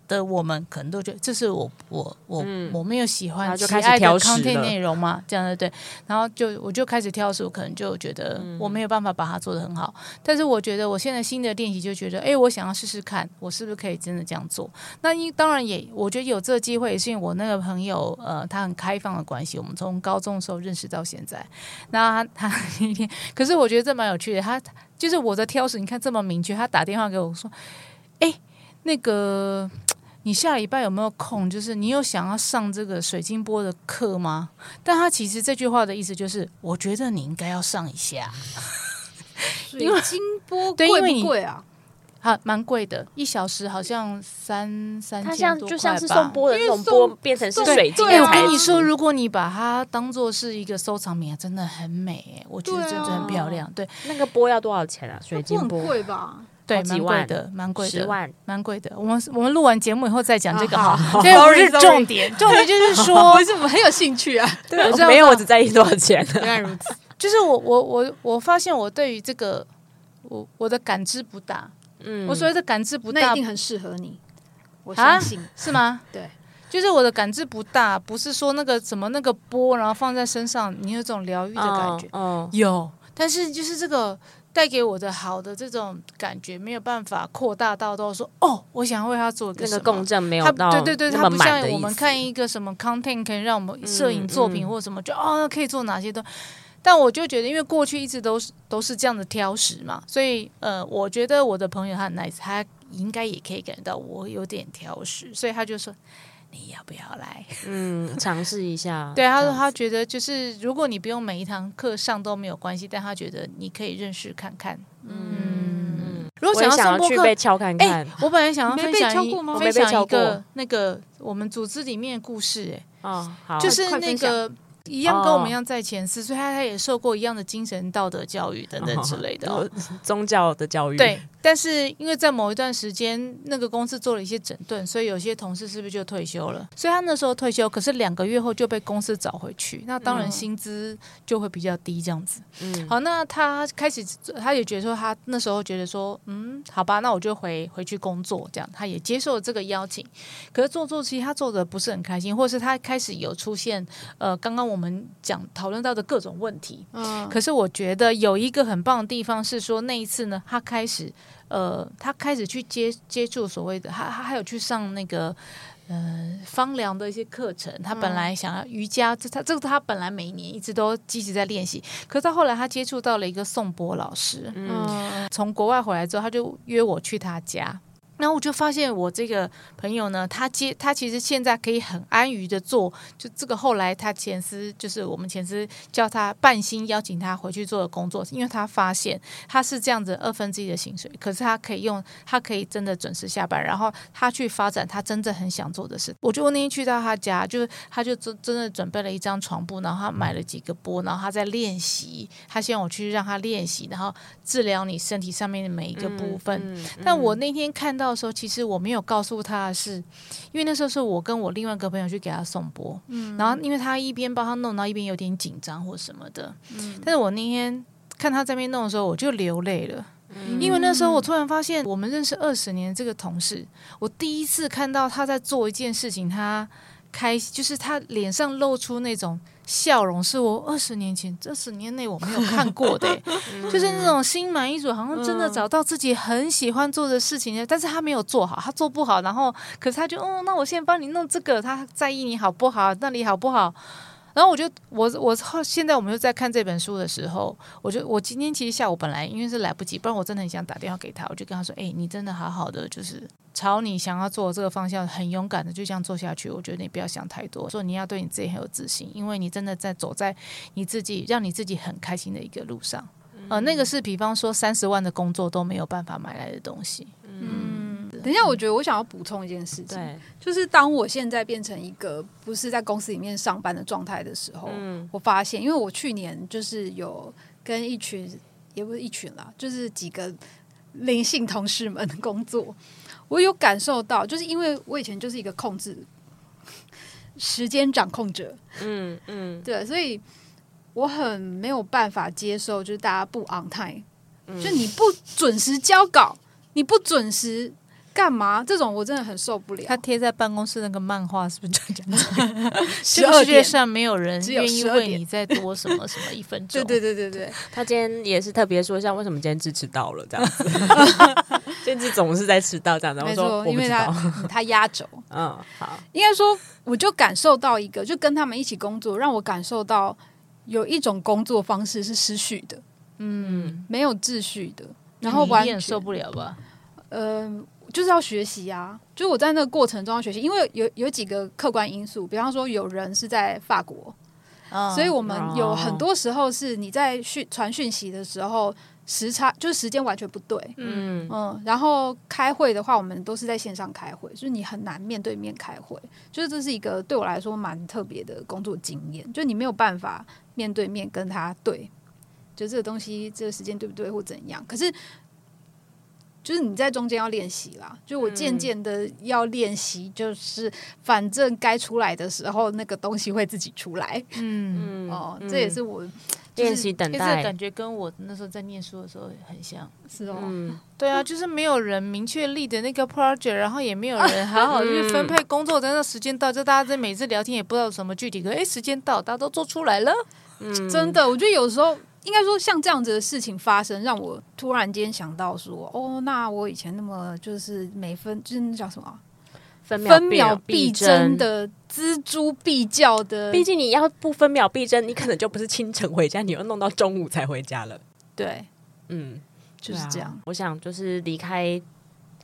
的我们可能都觉得这是我我我、嗯、我没有喜欢喜爱的 content 内容嘛，这样的对，然后就我就开始挑食，我可能就觉得我没有办法把它做得很好。嗯、但是我觉得我现在新的练习就觉得，哎，我想要试试看，我是不是可以真的这样做？那因当然也，我觉得有这个机会也是因为我那个朋友，呃，他很开放的关系，我们从高中的时候认识到现在。那他他那天，可是我觉得这蛮有趣的，他就是我的挑食，你看这么明确，他打电话给我说，哎，那个。你下礼拜有没有空？就是你有想要上这个水晶波的课吗？但他其实这句话的意思就是，我觉得你应该要上一下。水晶波贵不贵啊？啊，蛮贵的，一小时好像三三千多块吧。它像就像是送波的那种波，变成是水晶。我跟你说，如果你把它当做是一个收藏品，真的很美。我觉得真的很漂亮。对，那个波要多少钱啊？水晶波贵吧？对，蛮贵的，蛮贵的，十万，蛮贵的。我们我们录完节目以后再讲这个哈，这不是重点，重点。就是说，*laughs* 为什么很有兴趣啊？对，没有，我只在意多少钱。*laughs* 原来如此，就是我我我我发现我对于这个我我的感知不大，嗯，我所谓的感知不大，那一定很适合你，我相信。是吗？对，就是我的感知不大，不是说那个什么那个波，然后放在身上，你有种疗愈的感觉，嗯，有，但是就是这个。带给我的好的这种感觉没有办法扩大到都说哦，我想要为他做个那个共振没有到，对对对，他不像我们看一个什么 content 可以让我们摄影作品或什么，就哦可以做哪些都，但我就觉得，因为过去一直都是都是这样的挑食嘛，所以呃，我觉得我的朋友他很 nice，他应该也可以感觉到我有点挑食，所以他就说。你要不要来？嗯，尝试一下。*laughs* 对，他说他觉得就是如果你不用每一堂课上都没有关系，但他觉得你可以认识看看。嗯，如果想要上播课被敲看看，欸，我本来想要分享一分享一个那个我们组织里面的故事，欸，哎，哦，好，就是那个。一样跟我们一样在前四，所以他他也受过一样的精神道德教育等等之类的，哦，*laughs* 宗教的教育。对，但是因为在某一段时间，那个公司做了一些整顿，所以有些同事是不是就退休了？所以他那时候退休，可是两个月后就被公司找回去，那当然薪资就会比较低，这样子。嗯，好，那他开始他也觉得说，他那时候觉得说，嗯，好吧，那我就回回去工作，这样他也接受了这个邀请。可是做做，其实他做的不是很开心，或者是他开始有出现，呃，刚刚我。我们讲讨论到的各种问题，嗯，可是我觉得有一个很棒的地方是说，那一次呢，他开始，呃，他开始去接接触所谓的，他他还有去上那个，呃，芳疗的一些课程。他本来想要瑜伽，这他这个他本来每年一直都积极在练习，可是到后来他接触到了一个宋波老师，嗯，从国外回来之后，他就约我去他家。然后我就发现，我这个朋友呢，他接他其实现在可以很安于的做，就这个后来他前司就是我们前司叫他半薪邀请他回去做的工作，因为他发现他是这样子二分之一的薪水，可是他可以用，他可以真的准时下班，然后他去发展他真正很想做的事。我就那天去到他家，就是他就真真的准备了一张床铺，然后他买了几个波，然后他在练习，他希望我去让他练习，然后治疗你身体上面的每一个部分。嗯嗯嗯、但我那天看到。到时候，其实我没有告诉他的是，因为那时候是我跟我另外一个朋友去给他送播，嗯，然后因为他一边帮他弄，然后一边有点紧张或什么的，嗯，但是我那天看他在那边弄的时候，我就流泪了，嗯，因为那时候我突然发现，我们认识二十年这个同事，我第一次看到他在做一件事情，他开心，就是他脸上露出那种。笑容是我二十年前、这十年内我没有看过的，*laughs* 就是那种心满意足，好像真的找到自己很喜欢做的事情，但是他没有做好，他做不好，然后可是他就，哦，那我现在帮你弄这个，他在意你好不好，那里好不好？然后我就我我现在我们就在看这本书的时候，我就我今天其实下午本来因为是来不及，不然我真的很想打电话给他，我就跟他说：“哎，你真的好好的，就是朝你想要做的这个方向很勇敢的就这样做下去。我觉得你不要想太多，说你要对你自己很有自信，因为你真的在走在你自己让你自己很开心的一个路上。呃，那个是比方说三十万的工作都没有办法买来的东西。嗯。”等一下，我觉得我想要补充一件事情，就是当我现在变成一个不是在公司里面上班的状态的时候，嗯，我发现，因为我去年就是有跟一群，也不是一群啦，就是几个灵性同事们 *laughs* 工作，我有感受到，就是因为我以前就是一个控制时间掌控者，嗯嗯，*laughs* 对，所以我很没有办法接受，就是大家不 on time，嗯，就你不准时交稿，你不准时。干嘛？这种我真的很受不了。他贴在办公室那个漫画是不是就这样？十 *laughs* 二 *laughs* 世界上没有人愿意为你再多什么什么一分钟。*laughs* 对对对对对，他今天也是特别说一下，为什么今天只迟到了这样子？今天总是在迟到这样子。没错，因为他他压轴。嗯，好。应该说，我就感受到一个，就跟他们一起工作，让我感受到有一种工作方式是失序的，嗯，没有秩序的，然后完全受不了吧？嗯、呃。就是要学习啊！就是我在那个过程中要学习，因为有有几个客观因素，比方说有人是在法国，嗯、所以我们有很多时候是你在讯传讯息的时候时差就是时间完全不对，嗯嗯，然后开会的话，我们都是在线上开会，就是你很难面对面开会，就是这是一个对我来说蛮特别的工作经验，就你没有办法面对面跟他对，就这个东西这个时间对不对或怎样，可是。就是你在中间要练习啦，就我渐渐的要练习，就是反正该出来的时候，那个东西会自己出来。嗯 *laughs* 哦，这也是我练习等待，感觉跟我那时候在念书的时候很像，是哦。嗯，对啊，就是没有人明确立的那个 project，然后也没有人好好去分配工作，等到时间到，就大家在每次聊天也不知道什么具体，可哎，时间到，大家都做出来了。嗯，真的，我觉得有时候。应该说，像这样子的事情发生，让我突然间想到说，哦，那我以前那么就是每分就是那叫什么分分秒必争的锱铢必较的，毕竟你要不分秒必争，你可能就不是清晨回家，你要弄到中午才回家了。对，嗯，就是这样。我想，就是离开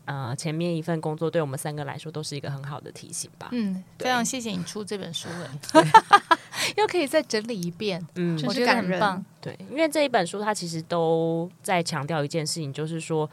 呃前面一份工作对我们三个来说都是一个很好的提醒吧。嗯，非常谢谢你出这本书了 *laughs* 又可以再整理一遍，嗯，我觉得很棒。对，因为这一本书它其实都在强调一件事情，就是说。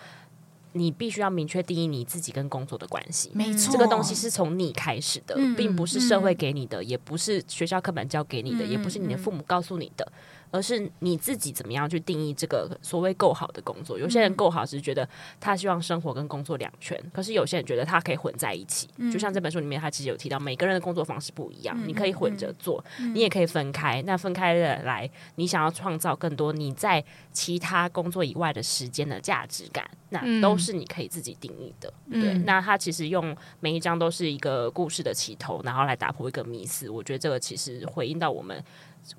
你必须要明确定义你自己跟工作的关系，没错，这个东西是从你开始的，嗯、并不是社会给你的，嗯、也不是学校课本教给你的，嗯、也不是你的父母告诉你的。而是你自己怎么样去定义这个所谓够好的工作？有些人够好只是觉得他希望生活跟工作两全，可是有些人觉得他可以混在一起。就像这本书里面，他其实有提到每个人的工作方式不一样，你可以混着做，你也可以分开。那分开的来，你想要创造更多你在其他工作以外的时间的价值感，那都是你可以自己定义的。对，那他其实用每一章都是一个故事的起头，然后来打破一个迷思。我觉得这个其实回应到我们。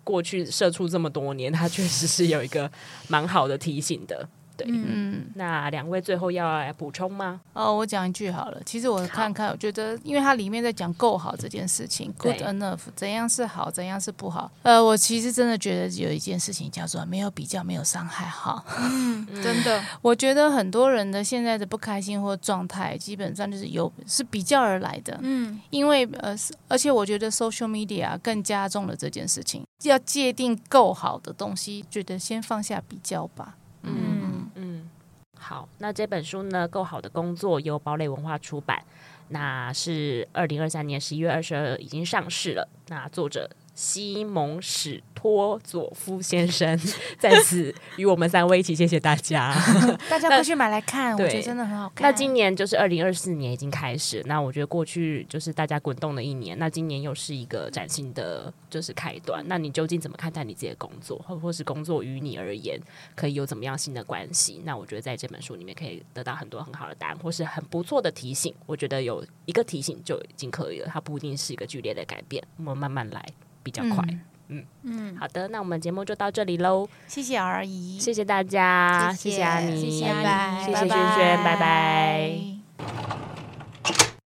过去社畜这么多年，他确实是有一个蛮好的提醒的。对，嗯，那两位最后要来补充吗？哦，我讲一句好了。其实我看看，我觉得，因为它里面在讲够好这件事情，good enough，怎样是好，怎样是不好。呃，我其实真的觉得有一件事情叫做没有比较，没有伤害。哈，嗯，*laughs* 真的，我觉得很多人的现在的不开心或状态，基本上就是有是比较而来的。嗯，因为呃，而且我觉得 social media 更加重了这件事情。要界定够好的东西，觉得先放下比较吧。嗯。嗯，好，那这本书呢，够好的工作由堡垒文化出版，那是二零二三年十一月二十二已经上市了。那作者西蒙史托佐夫先生 *laughs* 在此与我们三位一起谢谢大家，*laughs* 大家快去买来看，我觉得真的很好看。那今年就是二零二四年已经开始，那我觉得过去就是大家滚动的一年，那今年又是一个崭新的就是开端。那你究竟怎么看待你自己的工作，或或是工作与你而言可以有怎么样新的关系？那我觉得在这本书里面可以得到很多很好的答案，或是很不错的提醒。我觉得有一个提醒就已经可以了，它不一定是一个剧烈的改变，我们慢慢来比较快。嗯。嗯。嗯，好的，那我们节目就到这里喽。谢谢阿姨，谢谢大家，谢谢，谢谢阿妮，谢谢阿妮，谢谢轩轩，拜拜。